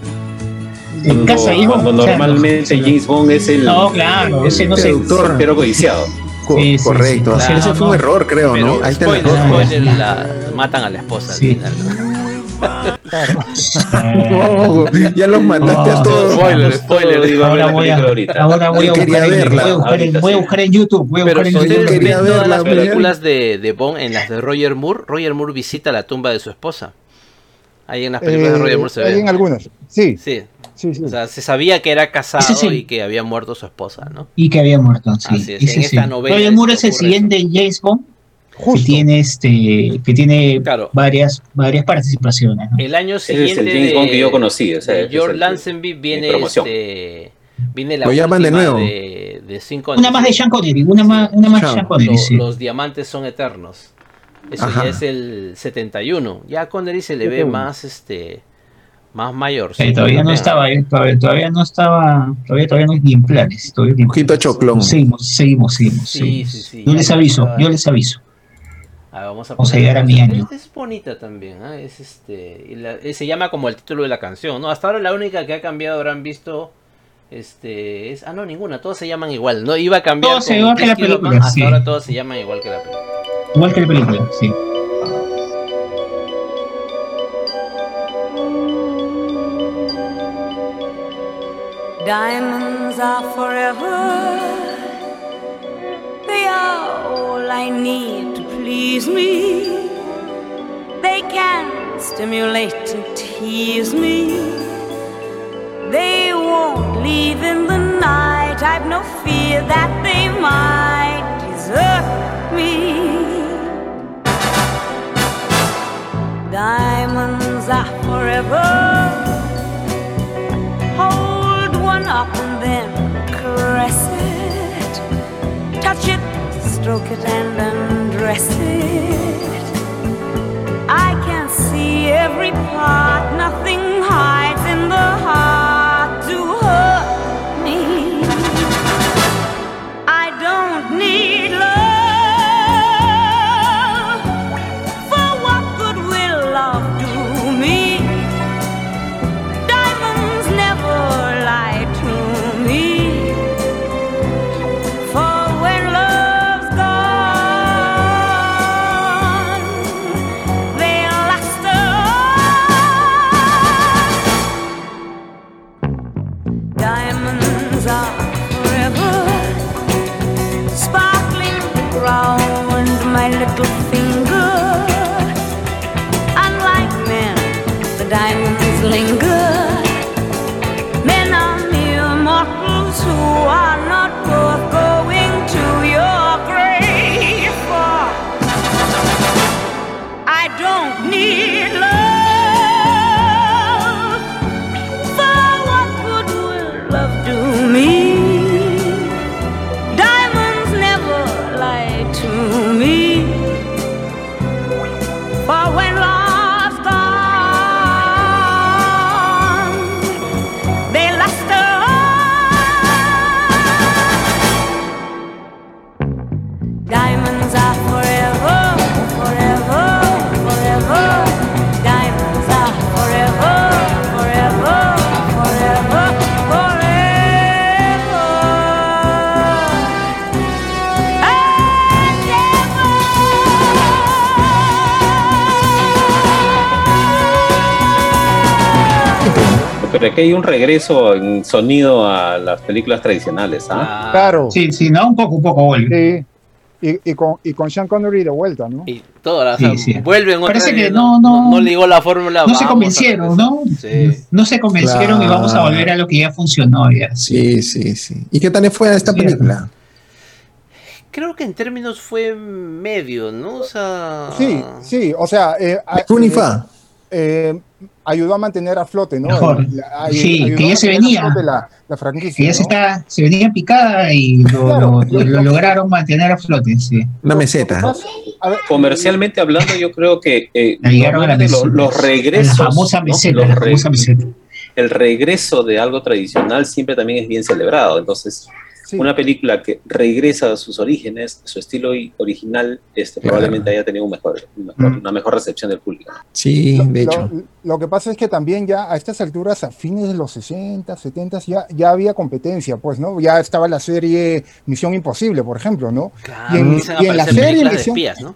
Cuando, casa ahí, cuando o sea, normalmente James Bond es el No, claro, ese no. Seductor. soltero codiciado. Co- Sí, sí, correcto. sí, Ese- claro, ese fue no. un error, creo, Pero ¿no? Ahí el spoiler, error. spoiler, la matan a la esposa al Sí. final. Ya los mataste a todos. Spoiler, spoiler, digo, Ahora la voy a, ahorita. ahora voy a quería buscar en, verla. voy a buscar en- Ahorita voy a sí. buscar en YouTube. Voy a Pero buscar si en ustedes YouTube. quería ven todas las películas de, de Bond en las de Roger Moore, Roger Moore visita la tumba de su esposa. Ahí en las películas de Eh, Roger Moore se hay ve. en algunas. Sí, Sí, sí, sí. o sea, se sabía que era casado sí. y que había muerto su esposa, ¿no? Y que había muerto, sí. Así es, ese en sí. esta novela Roger Moore es el siguiente James Bond que Justo. tiene este que tiene Claro. varias varias participaciones ¿no? El año Ese es siguiente el James Bond que yo conocí. O sea, es George el- Lazenby viene este viene la Lo llaman de nuevo. de, de cinco una más de Sean Connery una más una más de Sean. Sean Connery Lo- sí. los diamantes son eternos. Eso Ajá. ya es el 71. Ya a Connery se le ve 71. más este más mayor. Sí, todavía no estaba eh, todavía, todavía no estaba todavía todavía no ni en planes todavía ni en planes. choclón. seguimos seguimos seguimos, Sí, seguimos. sí, sí, yo les aviso estaba- yo les aviso Ah, vamos a, Vamos a poner- llegar a mi año. Es, es bonita también, ¿ah? es este y la- se llama como el título de la canción, ¿no? Hasta ahora la única que ha cambiado habrán visto este es ah no ninguna, todas se llaman igual, no iba a cambiar Todas con igual que la Kiss Kill Rock, película, hasta sí. ahora todas se llaman igual que la película. igual que la película sí Diamonds are forever. They are all I need please me. They can stimulate and tease me. They won't leave in the night. I've no fear that they might desert me. Diamonds are forever. Hold one up and then caress it. Touch it, stroke it, and undress it. I can see every part, nothing hides in the heart Pero aquí hay un regreso en sonido a las películas tradicionales, ¿ah? Claro. Sí, sí, no, un poco, un poco vuelve. Sí. Y, y con, y con Sean Connery de vuelta, ¿no? Y todas Sí, sí. vuelven otra Parece vez, que no, no, no ligó la fórmula. no se convencieron, ¿no? Sí. No se convencieron y vamos a volver a lo que ya funcionó. Ya. Sí, sí, sí. ¿Y qué tal le fue a esta Sí. película? Creo que en términos fue medio, ¿no? O sea. Sí, sí, o sea, eh, a- Unifa. Eh, ayudó a mantener a flote, ¿no? Mejor. La- Sí, que a ya se a venía. La, la franquicia. Que ya se, ¿no? está, se venía picada y lo, Claro, lo- lo lo- lograron mantener a flote. Sí. Una meseta. A ver, Comercialmente hablando, yo creo que eh, a meseta. los, los regresos. La famosa ¿no? meseta, Los la famosa meseta. el regreso de algo tradicional siempre también es bien celebrado. Entonces, sí. una película que regresa a sus orígenes, su estilo original, este, Claro. probablemente haya tenido un mejor, un mejor- Mm. una mejor recepción del público. Sí, Lo- de hecho. Lo, lo que pasa es que también ya a estas alturas, a fines de los 60, 70, ya, ya había competencia, pues, ¿no? Ya estaba la serie Misión Imposible, por ejemplo, ¿no? Claro, Y en- y la serie películas de Misión- espías, ¿no?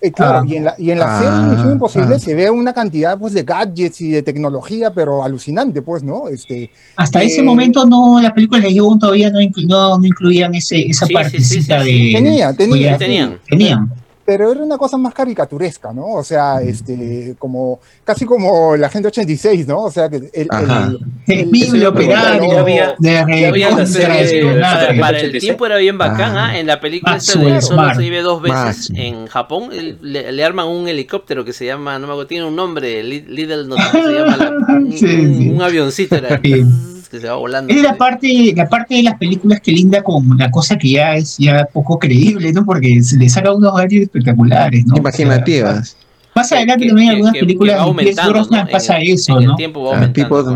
Eh, claro, Ah. y en la, y en la Ah, serie Misión Imposible ah. se ve una cantidad pues, de gadgets y de tecnología, pero alucinante, pues, ¿no? Este, Hasta Eh, ese momento no las películas de Yoon todavía no, inclu- no, no incluían ese, esa Sí, partecita sí, sí, sí. de. Tenía, tenía, tenían. tenían. Pero era una cosa más caricaturesca, ¿no? O sea, este, como, casi como la gente 86, ¿no? O sea, que el, Ajá. El el- Biblio el- operario ya había- de ya había la serie- Para el 86. tiempo era bien bacán, Ah. ¿ah? En la película esta Maxwell de solo Smart. se vive dos veces en Japón, el- le, le arman un helicóptero que se llama, no me acuerdo, tiene un nombre, Li- Lidl, no sé cómo se llama, la- un, Sí, un- sí. un avioncito era, Sí. que se va volando. Es la parte, la parte de las películas que linda con la cosa que ya es ya poco creíble, ¿no? Porque se le saca unos gadgets espectaculares, ¿no? Imaginativas. O sea, más adelante también algunas que- películas que va de Brosnan ¿no? pasa En el- eso, en el ¿no? tiempo va Ah, aumentando. tipo,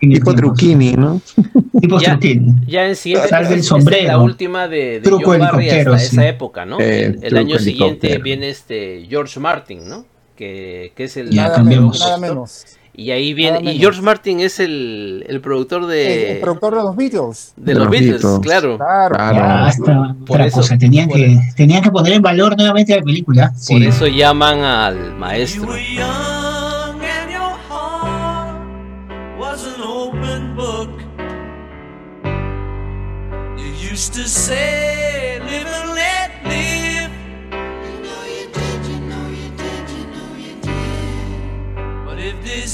el tipo truquini, ¿no? Tipo Ya- Truquini. Ya en siguiente, Sal del esta es sombrero. la última de, de Truco John Barry hasta sí. esa época, ¿no? Eh, el, el año siguiente viene este George Martin, ¿no? Que, que es el Ya, nada, menos, nada menos. Y ahí viene, y. George Martin es el, el productor de, el productor de los Beatles. de de los los Beatles, Beatles. claro. Claro, Claro. claro. Ah, esta Por otra eso- cosa, tenían por- que, tenían que poner en valor nuevamente la película. Por eso llaman al You maestro. were young and your heart was an open book. You used to say,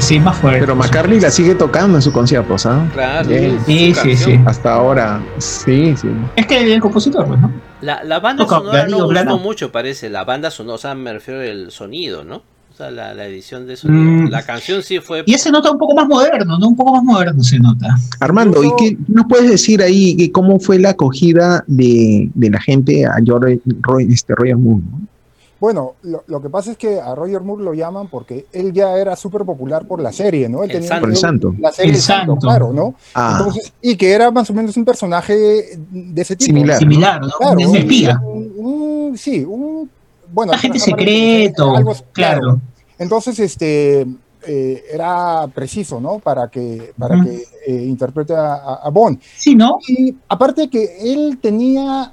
Sí, más fuerte. Pero McCartney la sigue tocando en sus conciertos, ¿ah? Claro, su Sí, sí, sí. Hasta ahora, sí, sí. Es que el compositor, pues, ¿no? La, la banda Toca sonora no gustó mucho, parece. La banda sonora, o sea, me refiero al sonido, ¿no? O sea, la, la edición de sonido. Mm. La canción sí fue. Y ese nota un poco más moderno, ¿no? Un poco más moderno se nota. Armando, ¿y qué nos puedes decir ahí que cómo fue la acogida de, de la gente a George, Roy, este, Roger Moore? ¿no? Bueno, lo, lo que pasa es que a Roger Moore lo llaman porque él ya era súper popular por la serie, ¿no? Él El tenía Santo. Por el santo. la serie El Santo, Santo. claro, ¿no? Ah, Entonces, y que era más o menos un personaje de ese tipo. Similar. Similar, ¿no? Claro, un espía. un- un- sí, un bueno, Un agente secreto, algo- claro. Entonces, este eh, era preciso, ¿no? Para que para que eh, interprete a Bond. Sí, ¿no? Y aparte que él tenía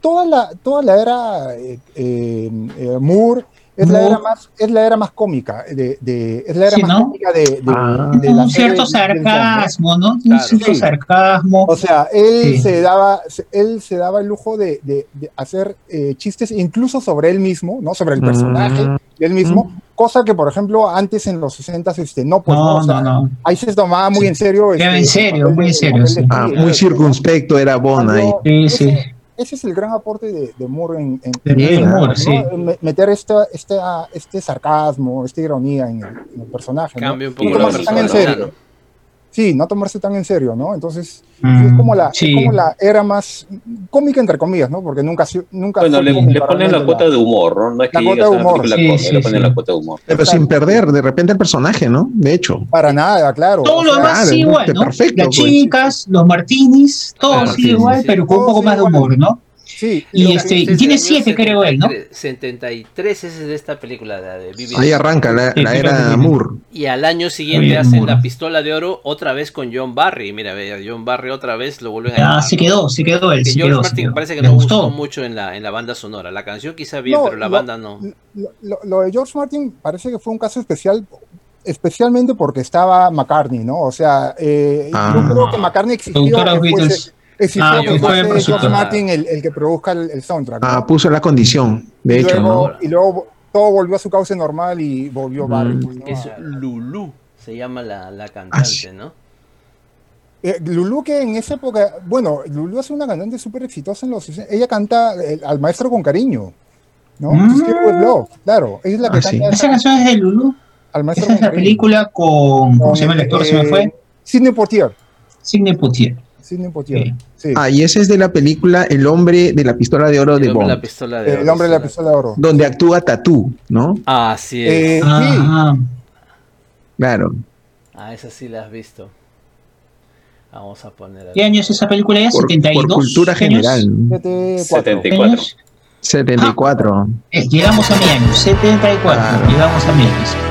toda la, toda la era eh, eh, eh, Moore, es la, era más, es la era más cómica, de, de- es la era Sí, más ¿no? cómica de, de- Ah. de la un cierto ¿no? sarcasmo, ¿no? Un Claro. cierto Sí. sarcasmo. O sea, él Sí. se daba, él se daba el lujo de, de- de hacer eh, chistes incluso sobre él mismo, ¿no? Sobre el personaje Mm. de él mismo, cosa que, por ejemplo, antes en los 60 este, no, pues no, o sea, no, no. ahí se tomaba muy Sí. en serio. Este, en serio, muy en serio, Ah, muy ¿no? circunspecto era Bond ahí. Sí, sí. Ese es el gran aporte de, de Moore en, en- De en Moore, ¿no? sí. Me- Meter esta, esta, este sarcasmo, esta ironía en el, en el personaje. ¿no? Cambia un No poco la persona. serio. Sí, no tomarse tan en serio, ¿no? Entonces, Mm, es como la, es como la era más cómica, entre comillas, ¿no? Porque nunca, nunca Bueno, le, ponen la cuota de humor, ¿no? No es que La cuota de humor. Sí, sí, le ponen sí. la cuota de humor. Pero sin perder de repente el personaje, ¿no? De hecho. Para nada, claro. Todo lo demás claro, igual, ¿no? Perfecto, Las pues. chicas, los martinis, todo sigue sí, igual, pero con un poco más de humor, ¿no? Sí, Y este- Este es tiene el año siete, creo él, ¿no? 73 ese es de esta película, la de Vivi. Ahí arranca la, la era Moore. Y al año siguiente Bien, hacen Moore. la pistola de oro otra vez con John Barry. Mira, John Barry otra vez lo vuelven a Ah, se quedó, se quedó él, George quedó. Martin quedó. parece que Le no gustó. gustó mucho en la, en la banda sonora. La canción quizá bien, No, pero la lo- banda no. lo, de George Martin parece que fue un caso especial especialmente porque estaba McCartney, ¿no? O sea, eh, Ah. yo creo que McCartney que Fuese, exigió Ah, que que fue George. Martin el, el que produzca el, el soundtrack. ¿no? Ah, puso la condición, de y, hecho, luego, ¿no? y luego todo volvió a su cauce normal y volvió Mm. Barry. pues. Es Lulu, se llama la, la sí. cantante, ¿no? Eh, Lulu que en esa época, bueno, Lulu es una cantante súper exitosa en los 60. Ella canta eh, al maestro con cariño, ¿no? Mm. Love, claro. Ella es la que Ah, sí. canta Esa canción es de Lulu. al maestro Esa es con la cariño. película con. ¿Cómo se llama el actor? Se me Eh, fue. Sidney Poitier. Sidney Poitier. Sidney Poitier. Sí. Sí. Ah, y ese es de la película El hombre de la pistola de oro El de de la Bond, pistola de el oro, hombre de la sí. pistola de oro. donde actúa Tatú, ¿no? Ah, así es. Eh, sí, Ajá. Claro. Ah, esa sí la has visto. Vamos a poner ¿Qué año es esa película ya? Por, ¿72? por cultura años? general. 74. 74. ¿Años? 74. Eh, llegamos a mi año, 74. Claro. Llegamos a mi año.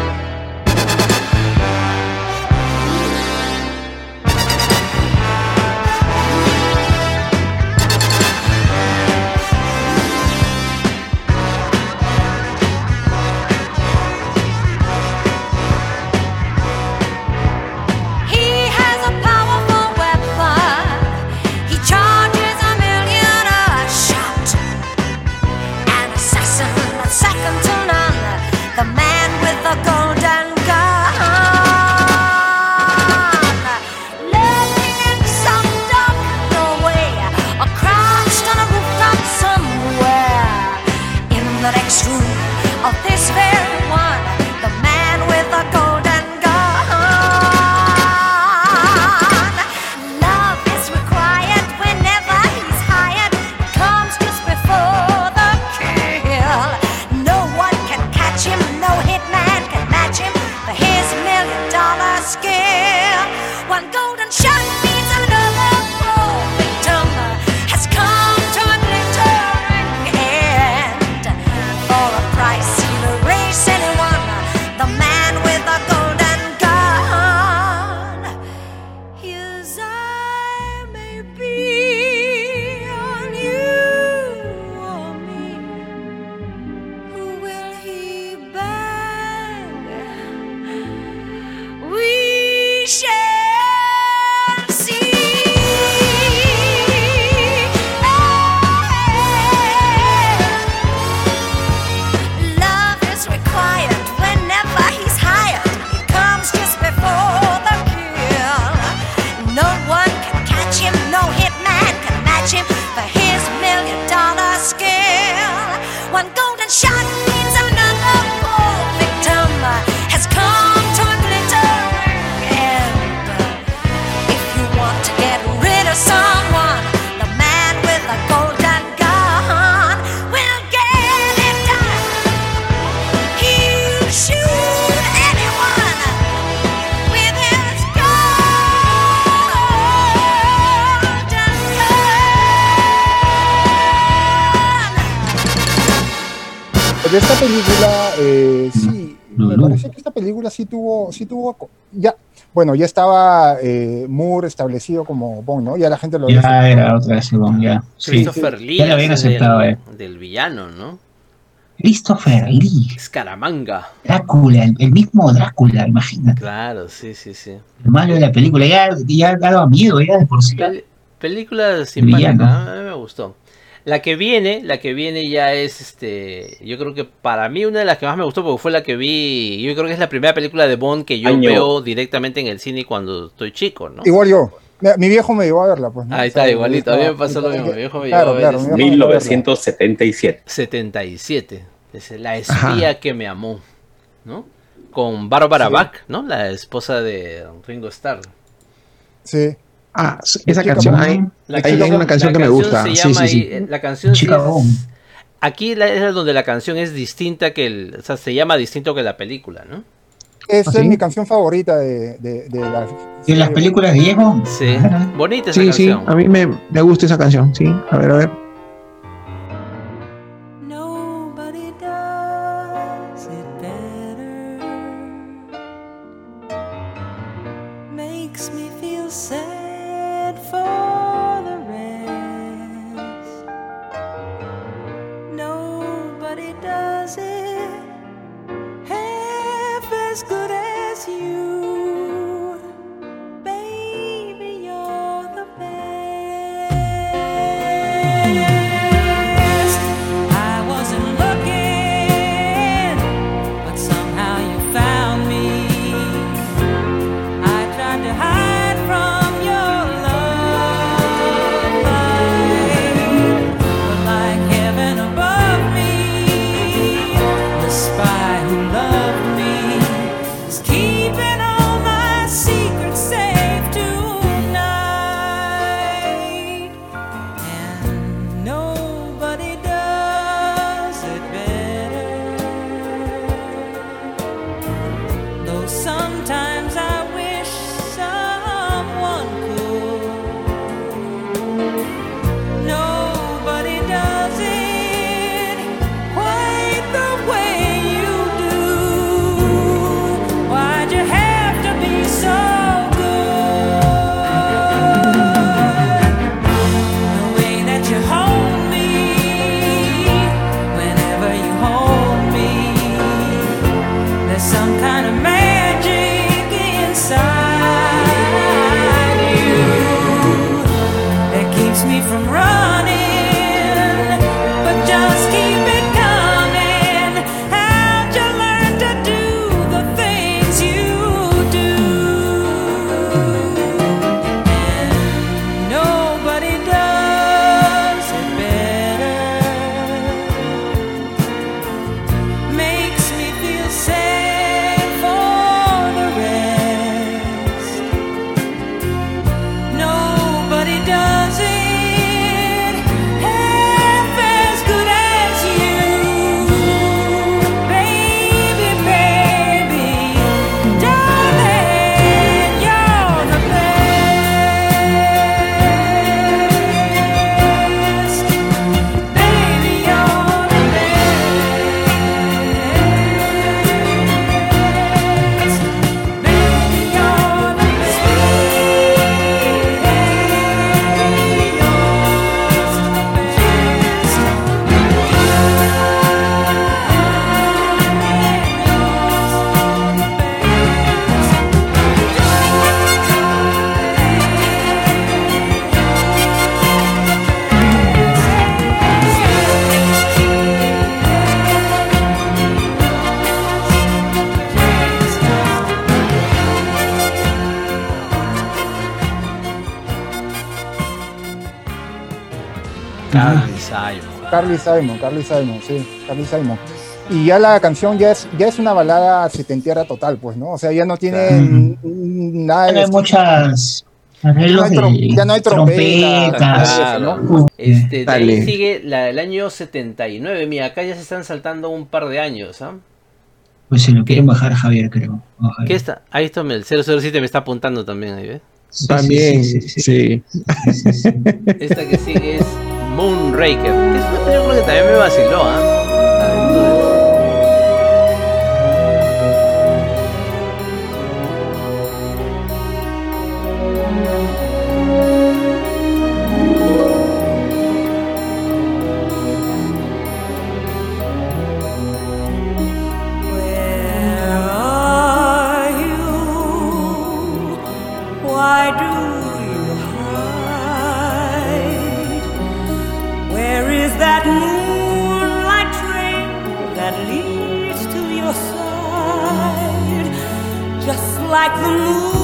Pero esta película, eh, sí, me parece que esta película sí tuvo, sí tuvo, ya, bueno, ya estaba eh, Moore establecido como Bond, ¿no? Ya la gente lo había Ya era otra vez, Ivonne, ya. Sí. Christopher Lee Ya lo habían aceptado, del, eh. del villano, ¿no? Christopher Lee, Escaramanga. Drácula, el, el mismo Drácula, imagínate. Claro, sí, sí, sí. El malo de la película, ya, ya daba miedo, ya de por sí. Pel- película simpática, Villano. a mí me gustó. La que viene, la que viene ya es este, yo creo que para mí una de las que más me gustó porque fue la que vi, yo creo que es la primera película de Bond que yo Año. veo directamente en el cine cuando estoy chico, ¿no? Igual yo. Mi, viejo me llevó a verla, pues. ¿no? Ahí O sea, está, igualito, a mí me pasó lo mismo, mi viejo me Claro, llevó a ver claro, ese- mi viejo me llevó a verla. 1977. 77. Es la espía que me amó, ¿no? Con Barbara Sí. Bach, ¿no? La esposa de Ringo Starr. Sí. Ah, esa Chica canción, hay, La hay una canción que me gusta. se Sí, llama sí, sí. la canción sí Chica es-. Aquí la- es donde la canción es distinta que el, o sea, se llama distinto que la película, ¿no? Esa ¿Ah, sí? es mi canción favorita de, de, de la... De las películas Bond. Sí, Claro. bonita esa Sí, sí, canción. a mí me, me gusta esa canción, sí. A ver, a ver. Carly Simon, Carly Simon, sí, Carly Simon. Y ya la canción ya es, ya es una balada setentera total, pues, ¿no? O sea, ya no tiene nada no hay de- muchas ya no hay, trom- de ya no hay trompetas, trompetas. Claro. Este, de ahí sigue la del año 79. Mira, acá ya se están saltando un par de años. ¿ah? Pues se lo quieren bajar Javier, creo. Oh, Javier. ¿Qué está? Ahí está, el 007 me está apuntando también. Ahí, ¿ves? Sí, También, sí, sí. sí, sí, sí, sí, sí. Esta que sigue es Moonraker. Que es una película que también me vaciló. ¿ah? Where like the moonraker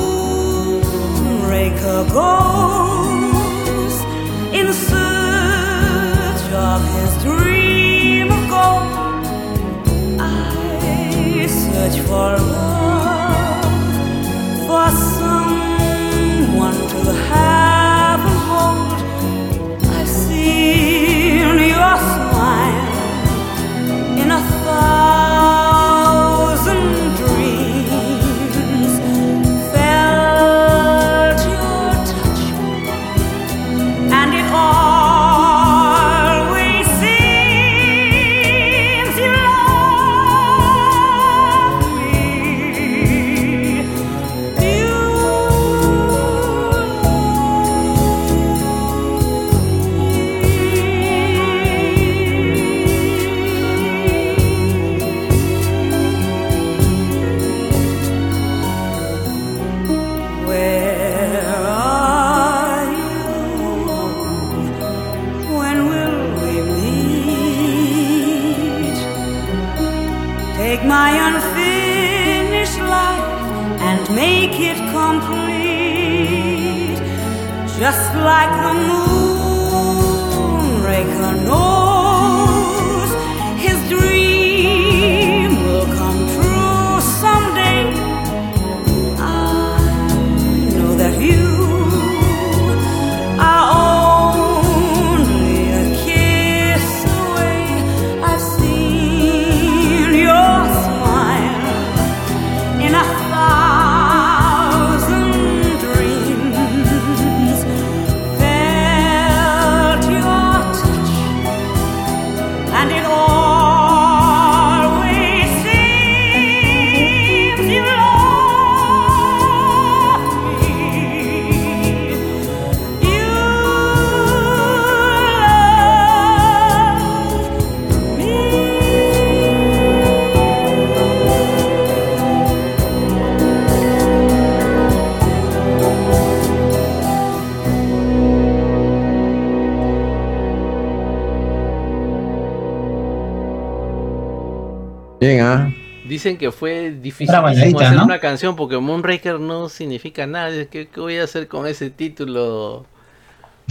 Dicen que fue difícil hacer ¿no? una canción porque Moonraker no significa nada. ¿Qué, qué voy a hacer con ese título?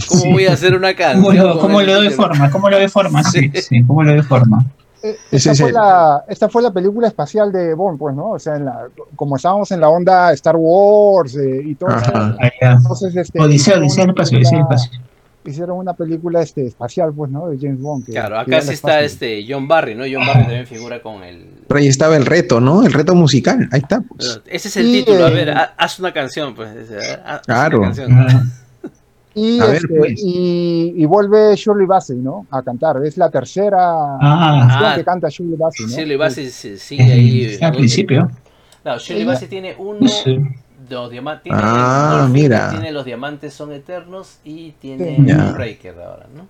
¿Cómo Sí. voy a hacer una canción? ¿Cómo lo, cómo doy forma? ¿Cómo le doy forma? Sí, sí, ¿cómo le doy forma? Eh, Esta es fue, la, esta fue la película espacial de Bond, pues, ¿no? O sea, en la, como estábamos en la onda Star Wars eh, y todo Ajá. Entonces este, Odisea, Odisea espacio, Odisea espacio. Hicieron una película este, espacial, pues, ¿no? De James Bond. que- Claro, acá sí está este John Barry, ¿no? John Barry también figura con el... Pero ahí estaba el reto, ¿no? El reto musical. Ahí está. pues. Ese es el Sí, título, a eh, ver, ha- haz una canción, pues. haz Claro. una canción. Y, A ver, este, pues. y, y vuelve Shirley Bassey, ¿no? A cantar. Es la tercera Ah, canción Ah, que canta Shirley Bassey, ¿no? Shirley Bassey sí- sigue ahí. al ¿no? principio. Claro, Shirley Bassey tiene uno, Sí. Dos diamantes. Ah, mira. Tiene los diamantes son eternos y tiene. Ya. Moonraker ahora, ¿no?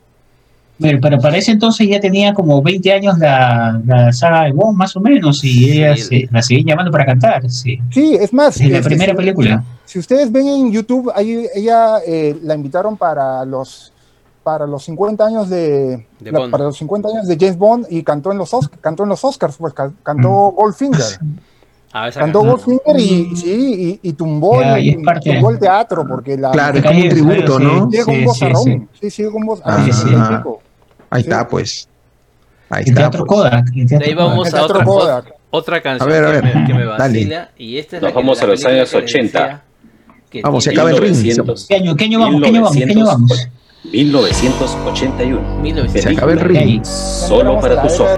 Pero, pero para ese entonces ya tenía como 20 años la, la saga de Bond, más o menos, y Sí. ella se, la seguían llamando para cantar, sí. Sí, es más. Es la primera si- película. Si ustedes ven en YouTube, ahí ella eh, la invitaron para los para los 50 años de, De la- Bond. para los 50 años de James Bond y cantó en los Oscars, cantó en los Oscars, pues ca- cantó Goldfinger. Ah, Cantó. Goldfinger y sí, y, y tumbó, el, y tumbó el teatro porque la Claro, es como un tributo, sí, ¿no? sigue con sí, sí, vozarrón. sí. Sí, sigue con voz. Ah, a los sí, sí. 60 y pico. Ahí está, pues. Ahí está. Teatro pues. Kodak. Teatro ahí vamos a otra, Kodak. otra canción A ver, a que, ver, me, que me dale. vacila. Y esta es Nos la vamos a los años que les 80. decía que Vamos, se acaba el ring. 1900, ¿Qué año, qué año vamos? ¿Qué año vamos? ¿Qué año vamos? 1981. 1900. Se acaba el ring. Solo para tus ojos.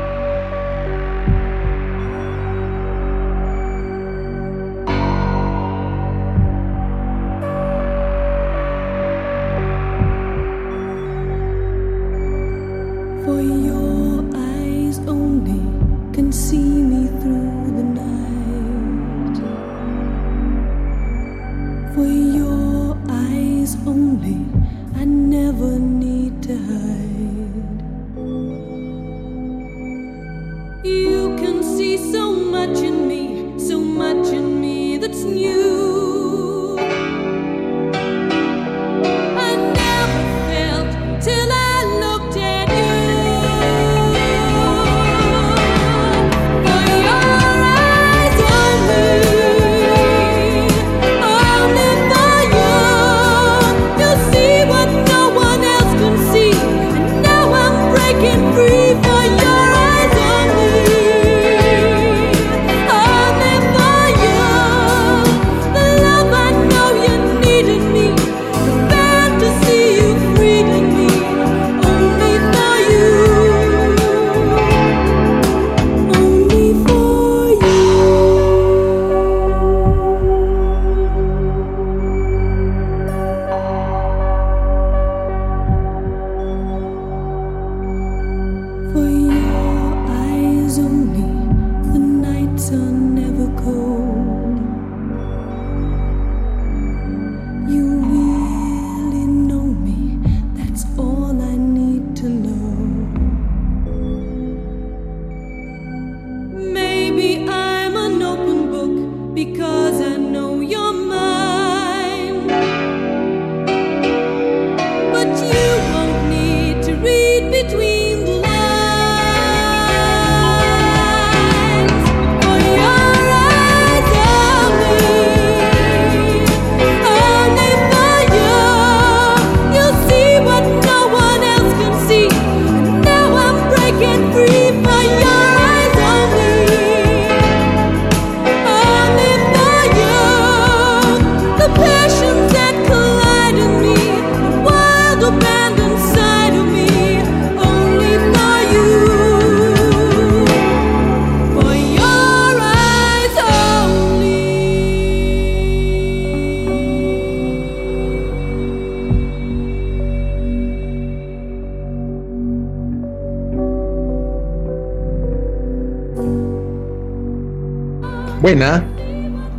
Buena.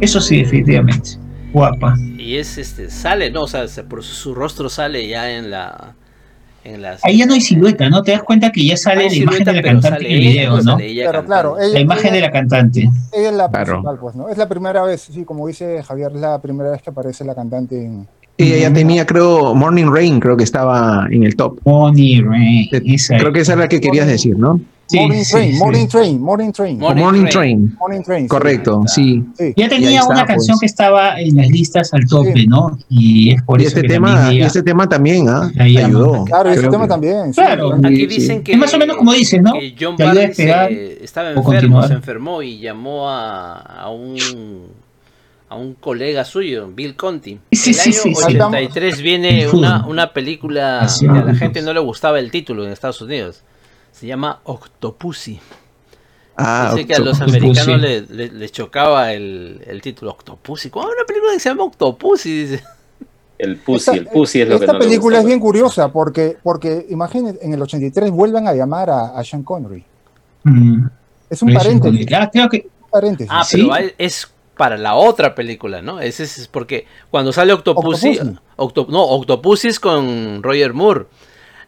Eso sí, definitivamente. Guapa. Y es este, sale, no, o sea, se- por su, su rostro sale ya en la. En las, Ahí ya no hay silueta, ¿no? Te das cuenta que ya sale la imagen de la cantante en el ella, video, no claro, La imagen de la cantante. ella es la Claro. principal, pues, ¿no? Es la primera vez, sí, como dice Javier, es la primera vez que aparece la cantante en... Ella ya tenía, creo, Morning Rain, creo que estaba en el top. Ray. Esa Creo que esa es la que querías decir, ¿no? Sí, Morning sí, Train, sí. Morning Train, Morning Train, Morning Morning Train. Train. Morning Train. sí. Correcto, sí. Sí. Ya tenía está, una canción pues. que estaba en las listas al tope, Sí. ¿no? Y es por Y eso este que tema, también y este tema también, ¿ah? Llama. Ayudó. Claro, ese Creo tema que- también. sí. Claro. Aquí Sí, dicen sí. que. Es más o menos como dices, ¿no? Que John Barry se- estaba enfermo, se enfermó y llamó a, a un a un colega suyo, Bill Conti. Sí, el sí, año sí, sí. 83 viene una, una película que a la gente no le gustaba el título en Estados Unidos. Se llama Octopussy. Ah, Dice que a los americanos le, le- le chocaba el, el título Octopussy. ¿Cómo una película que se llama Octopussy? Dice. El pussy, Esta- el pussy es lo que Esta no le película gusta, es bien curiosa porque, porque imagínense, en el 83 vuelven a llamar a, a Sean Connery. Mm, Es un paréntesis. Ah, creo que un paréntesis. Ah, ¿Sí? pero es para la otra película, ¿no? Ese es porque cuando sale Octopussy, Octopussy. Octo- no, Octopussy es con Roger Moore.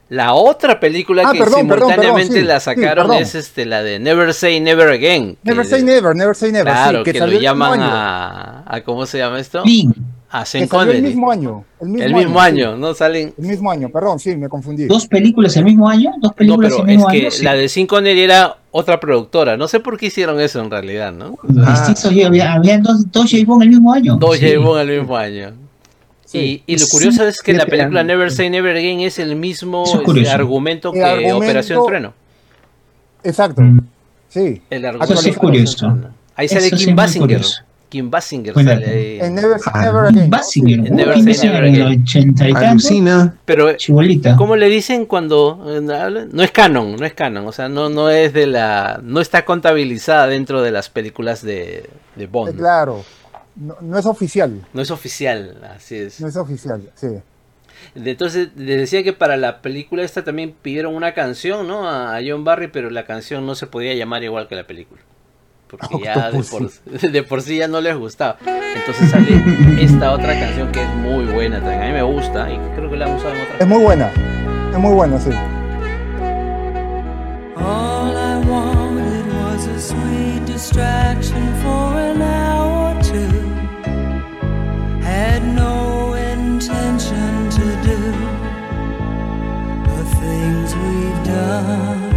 La otra película Ah, que perdón, perdón, simultáneamente perdón, sí, la sí, sacaron perdón. es este la de Never Say Never Again. Never que- say never, never say never. Claro, sí, que, salió lo el mismo llaman año, a, a ¿cómo se llama esto? A que Sean salió el Connery. mismo año. El mismo, El mismo sí, año, ¿no? Salen el mismo año, perdón, sí, me confundí. ¿Dos películas el mismo año? ¿Dos No, películas pero el es mismo que año? Sí. la de Sean Connery era otra productora. No sé por qué hicieron eso en realidad, ¿no? Distintos, y había, había dos, dos J. Bond el mismo año. Dos Sí. J. Bond al mismo año. Y, y lo Sí, curioso es que la película ah, Never Say Never Again es el mismo Eso es este, argumento El que argumento- Operación Trueno. Exacto. Mm. Sí. El Eso argumento sí de es curioso. Ahí sale Eso sí Kim Basinger. Kim Basinger Buen sale. En Never, Ah, Never Again. Basinger, En Never. Say Basinger Never en el Again. ochenta y tanto, Alucina. Pero chibolita. ¿Cómo le dicen cuando no es canon, no es canon, o sea, no no es de la no está contabilizada dentro de las películas de, de Bond. Claro. No, no es oficial. No es oficial, así es. No es oficial, sí. Entonces, les decía que para la película esta también pidieron una canción, ¿no? A a John Barry, pero la canción no se podía llamar igual que la película. Porque ya de por, de por sí ya no les gustaba. Entonces sale esta otra canción que es muy buena también. A mí me gusta y creo que la han usado en otra. Es muy buena. Es muy buena, sí. All I wanted was a sweet distraction for an hour. Had no intention to do the things we've done.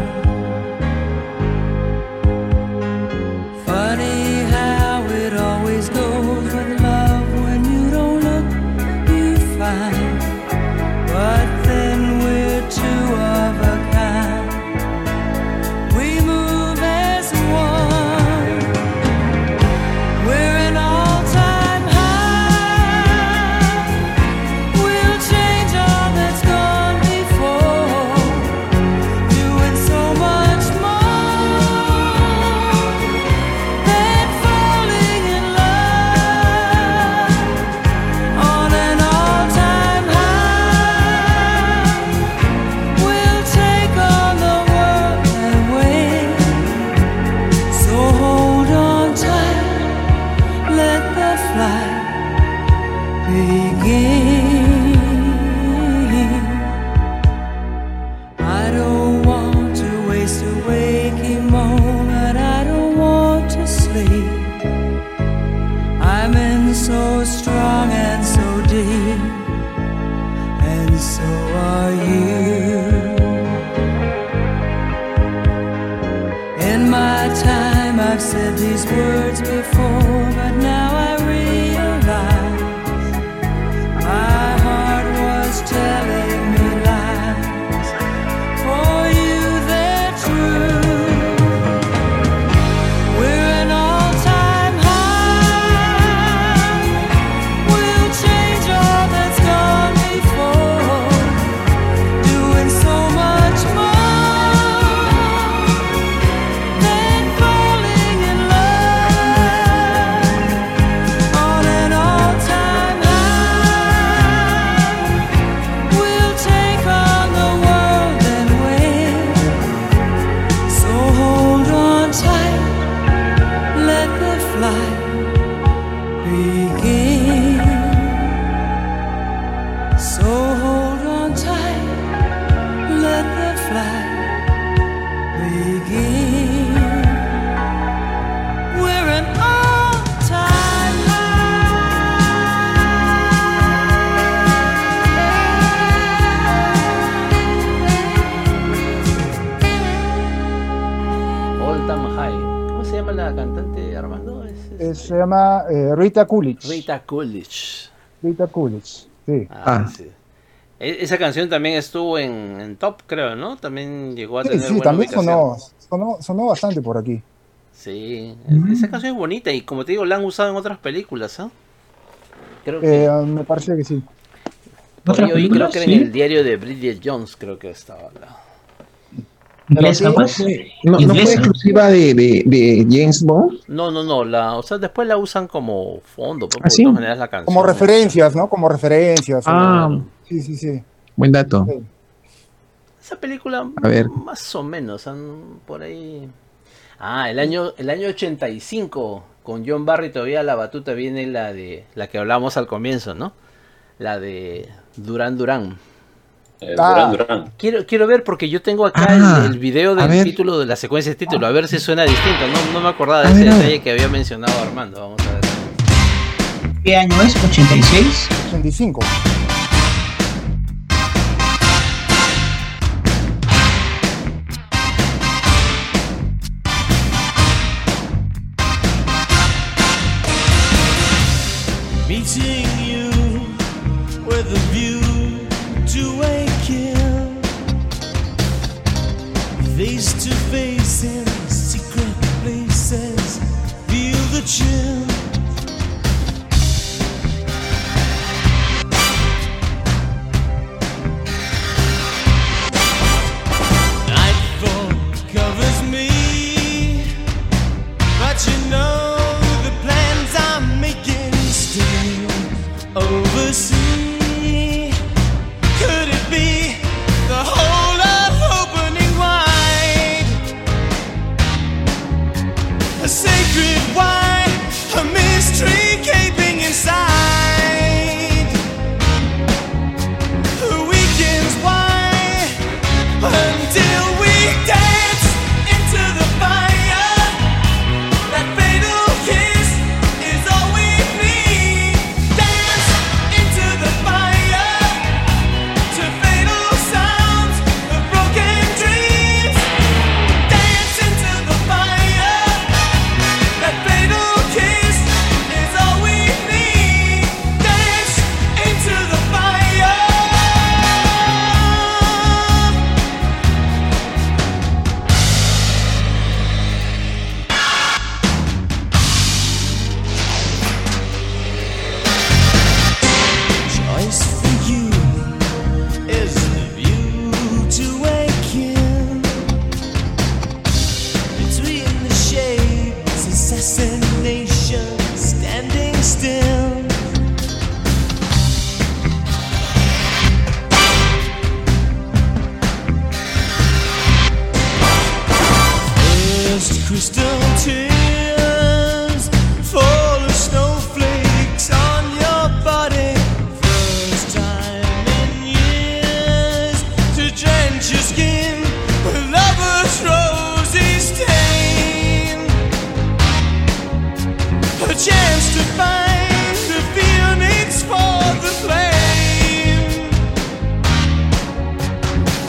Rita Coolidge. Rita Coolidge. Rita Coolidge, sí. Ah, Ah. sí. E- Esa canción también estuvo en, en Top, creo, ¿no? También llegó a Sí, tener sí, buena también sonó, sonó, sonó bastante por aquí. Sí, e- esa canción es bonita y como te digo, la han usado en otras películas, ¿ah? Creo que Eh, me parece que sí. por ¿Otras ahí oí, creo que Sí. en el diario de Bridget Jones creo que estaba la- Pues. No, no fue exclusiva de, de, de James Bond. No, no, no, la, o sea, después la usan como fondo, pues, ¿Ah, sí? de todas maneras la canción. Como referencias, ¿no? Como referencias. Ah, Sí, sí, sí. buen dato. Sí. Esa película, A ver. más o menos, por ahí. Ah, el año, el año 85, con John Barry todavía la batuta viene la de la que hablábamos al comienzo, ¿no? La de Durán Durán. Eh, Ah. Durán Durán. Quiero, quiero ver porque yo tengo acá Ah, el, el video del ver. título de la secuencia de título, a ver si suena distinto. No, no me acordaba de A ese ver, detalle que había mencionado Armando. Vamos a ver. ¿Qué año es? ¿86? 85. meeting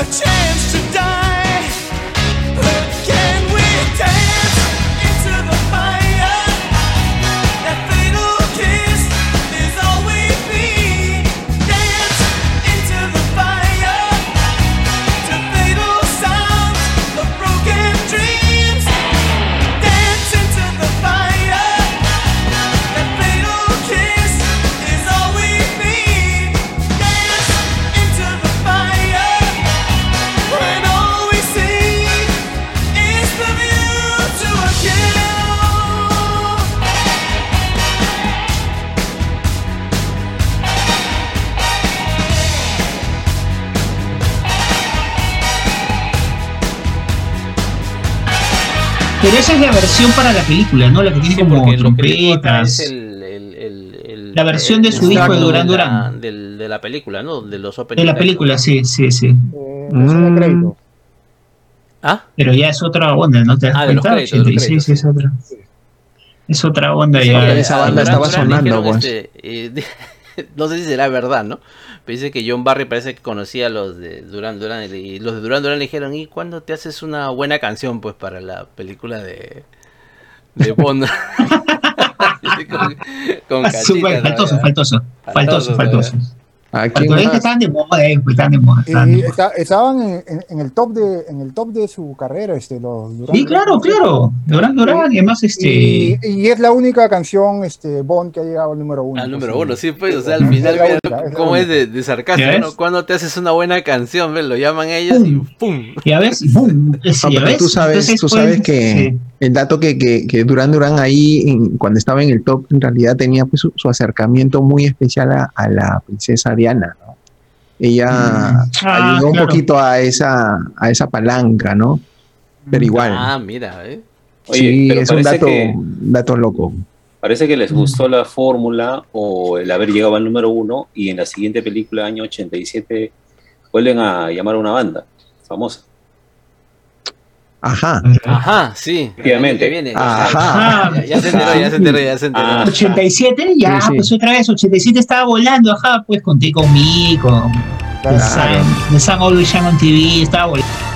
A chance to esa es la versión para la película, ¿no? La que tiene como importa es trompetas. el, el- el- el- La versión de su disco de Duran Duran. del- de la película, ¿no? De los De openings. la película, sí, sí, sí. De crédito. ¿Ah? Pero ya es otra onda, ¿no te das Ah, de los cuenta? créditos, de los 86 es otra. Es otra onda Sí, ya. esa banda estaba sonando, pues. este, eh, no sé si será verdad, ¿no? Pero dice que John Barry parece que conocía a los de Duran Duran y los de Duran Duran le dijeron, ¿y cuándo te haces una buena canción pues para la película de, de Bond? con, con faltoso, faltoso, faltoso, Faltoso, faltoso. Aquí. Es estaban de moda, eh, pues, estaban de moda. estaban de Y moda. está- estaban en, en- en el top de en el top de su carrera, este, los Duran Sí, claro, claro. Duran Duran, y además, este. Y, y es la única canción este, Bond que ha llegado al número uno. Al número pues, uno, sí, pues, o sea, Es al final, la mira, única, es cómo es única. de, de sarcasmo, ¿Ya ¿no? ves? Cuando te haces una buena canción, ¿ves? Lo llaman ellos y ¡pum! Ya ves, y boom, ese, No, pero ves. tú sabes, Entonces, tú pues, sabes que sí. el dato que, que, que Duran Duran ahí, en- cuando estaba en el top, en realidad tenía pues, su, su acercamiento muy especial a, a la princesa Diana, ¿no? Ella Ah, ayudó un poquito a esa, a esa palanca, ¿no? Pero igual. Ah, mira, ¿eh? Oye, sí, pero es un parece dato, que- dato loco. Parece que les gustó la fórmula o el haber llegado al número uno y en la siguiente película, año 87, vuelven a llamar a una banda famosa. Ajá. Ajá, sí. Efectivamente. Viene. Ajá. Ya, ya se enteró, ya se enteró, ya se enteró. Ah. 87, ya, Sí, sí. pues otra vez, 87 estaba volando, ajá, pues conté con mí, con Claro. The Sun, The Sun Always Shine on TV, estaba volando.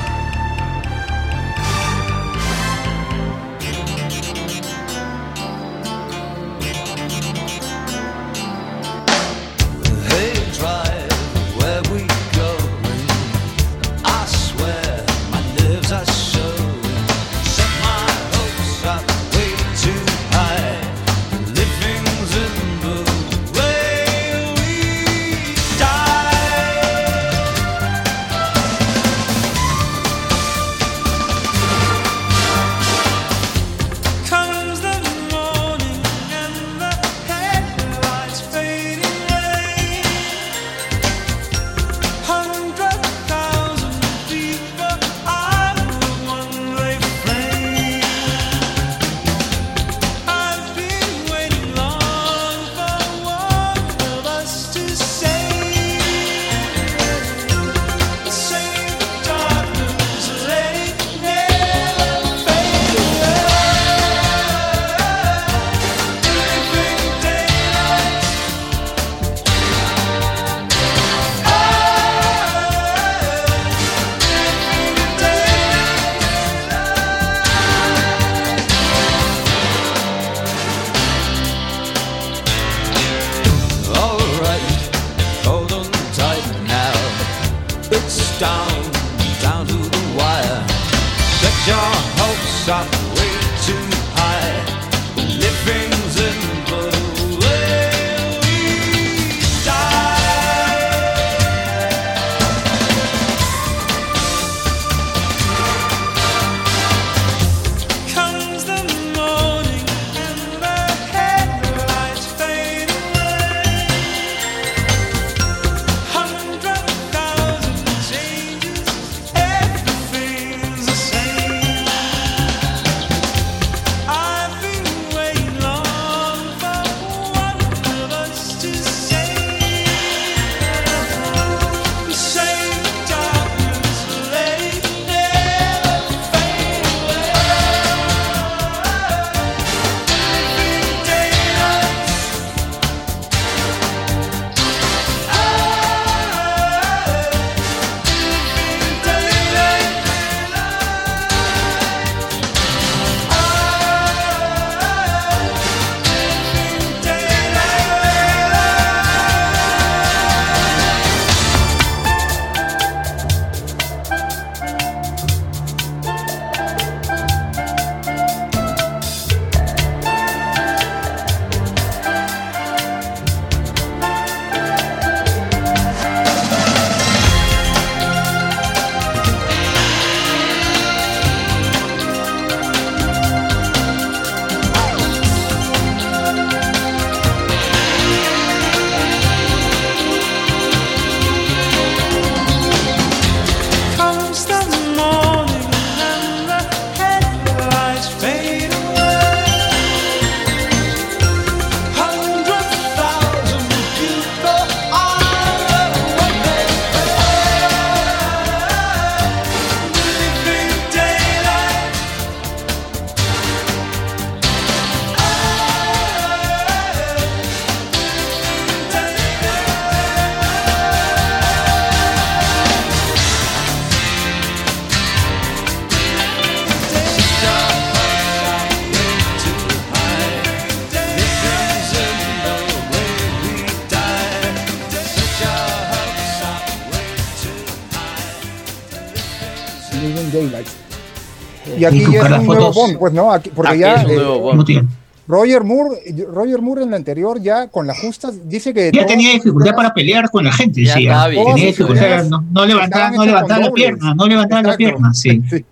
Y aquí ya es las un nuevo fotos. Bond, pues, ¿no? Aquí- porque Aquí ya es un eh, nuevo Bond. ¿Cómo te- Roger Moore, Roger Moore en la anterior ya con las justas dice que Ya tenía dificultad para pelear con la gente, Ya decía. bien, Tenía sí, dificultad, no, no levantaba, no levantaba la dobles. pierna, no levantaba la Exacto. pierna, sí. Sí.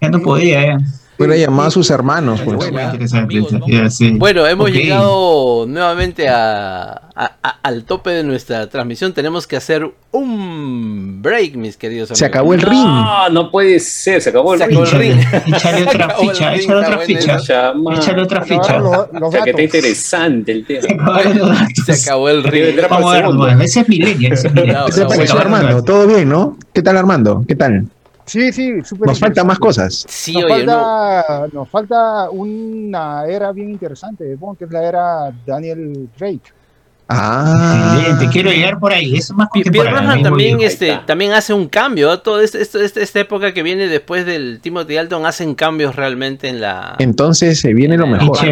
Ya no podía, ya. Pero llamaba a sus hermanos, pues. Muy Buena. interesante, Amigos, ¿no? ya, sí. Bueno, hemos llegado nuevamente a, a- a- al tope de nuestra transmisión. Tenemos que hacer un break, mis queridos amigos. Se acabó el ring. No, no puede ser, se acabó el Se ring. Échale otra ficha, échale otra ficha. Échale otra ficha. O sea, que está interesante el tema. Se acabó el ring. Vamos a ver, bueno, ese es Millennial, ese es Millennial. No, ¿Qué te no, pareció, acabaron los Armando? ¿Todo bien, no? ¿Qué tal, Armando? ¿Qué tal? Sí, sí, súper Nos faltan más cosas. Sí, Nos, oye, no. falta, nos falta una era bien interesante de Bond, que es la era Daniel Craig. Ah. Excelente, quiero llegar por ahí, es más Pierre. Brosnan también este, también hace un cambio. Todo este- esto- este- esta época que viene después del Timothy Dalton hacen cambios realmente en la. Entonces se viene lo mejor. Sí,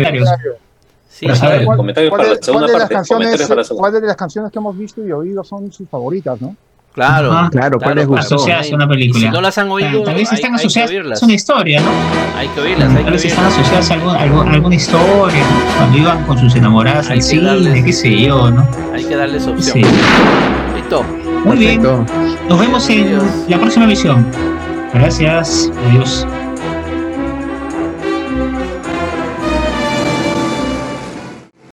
sí. a ver, ¿Cuál- Comentarios cuál para de- cuál las canciones, Comentarios para la segunda. ¿Cuál de las canciones que hemos visto y oído son sus favoritas, no? Claro. Ajá. Claro, ¿cuál les gustó? Asociadas a una película. si no las han oído, Tal vez hay, están hay asociadas oírlas. a una historia, ¿no? Hay que oírlas, hay Tal que vez están oírlas. asociadas a algún- algún- alguna historia, ¿no? cuando iban con sus enamoradas Hay al cine, darles- qué sé yo, ¿no? Hay que darles opción. Sí. Listo. Muy bien, nos vemos en Adiós. la próxima emisión. Gracias, adiós.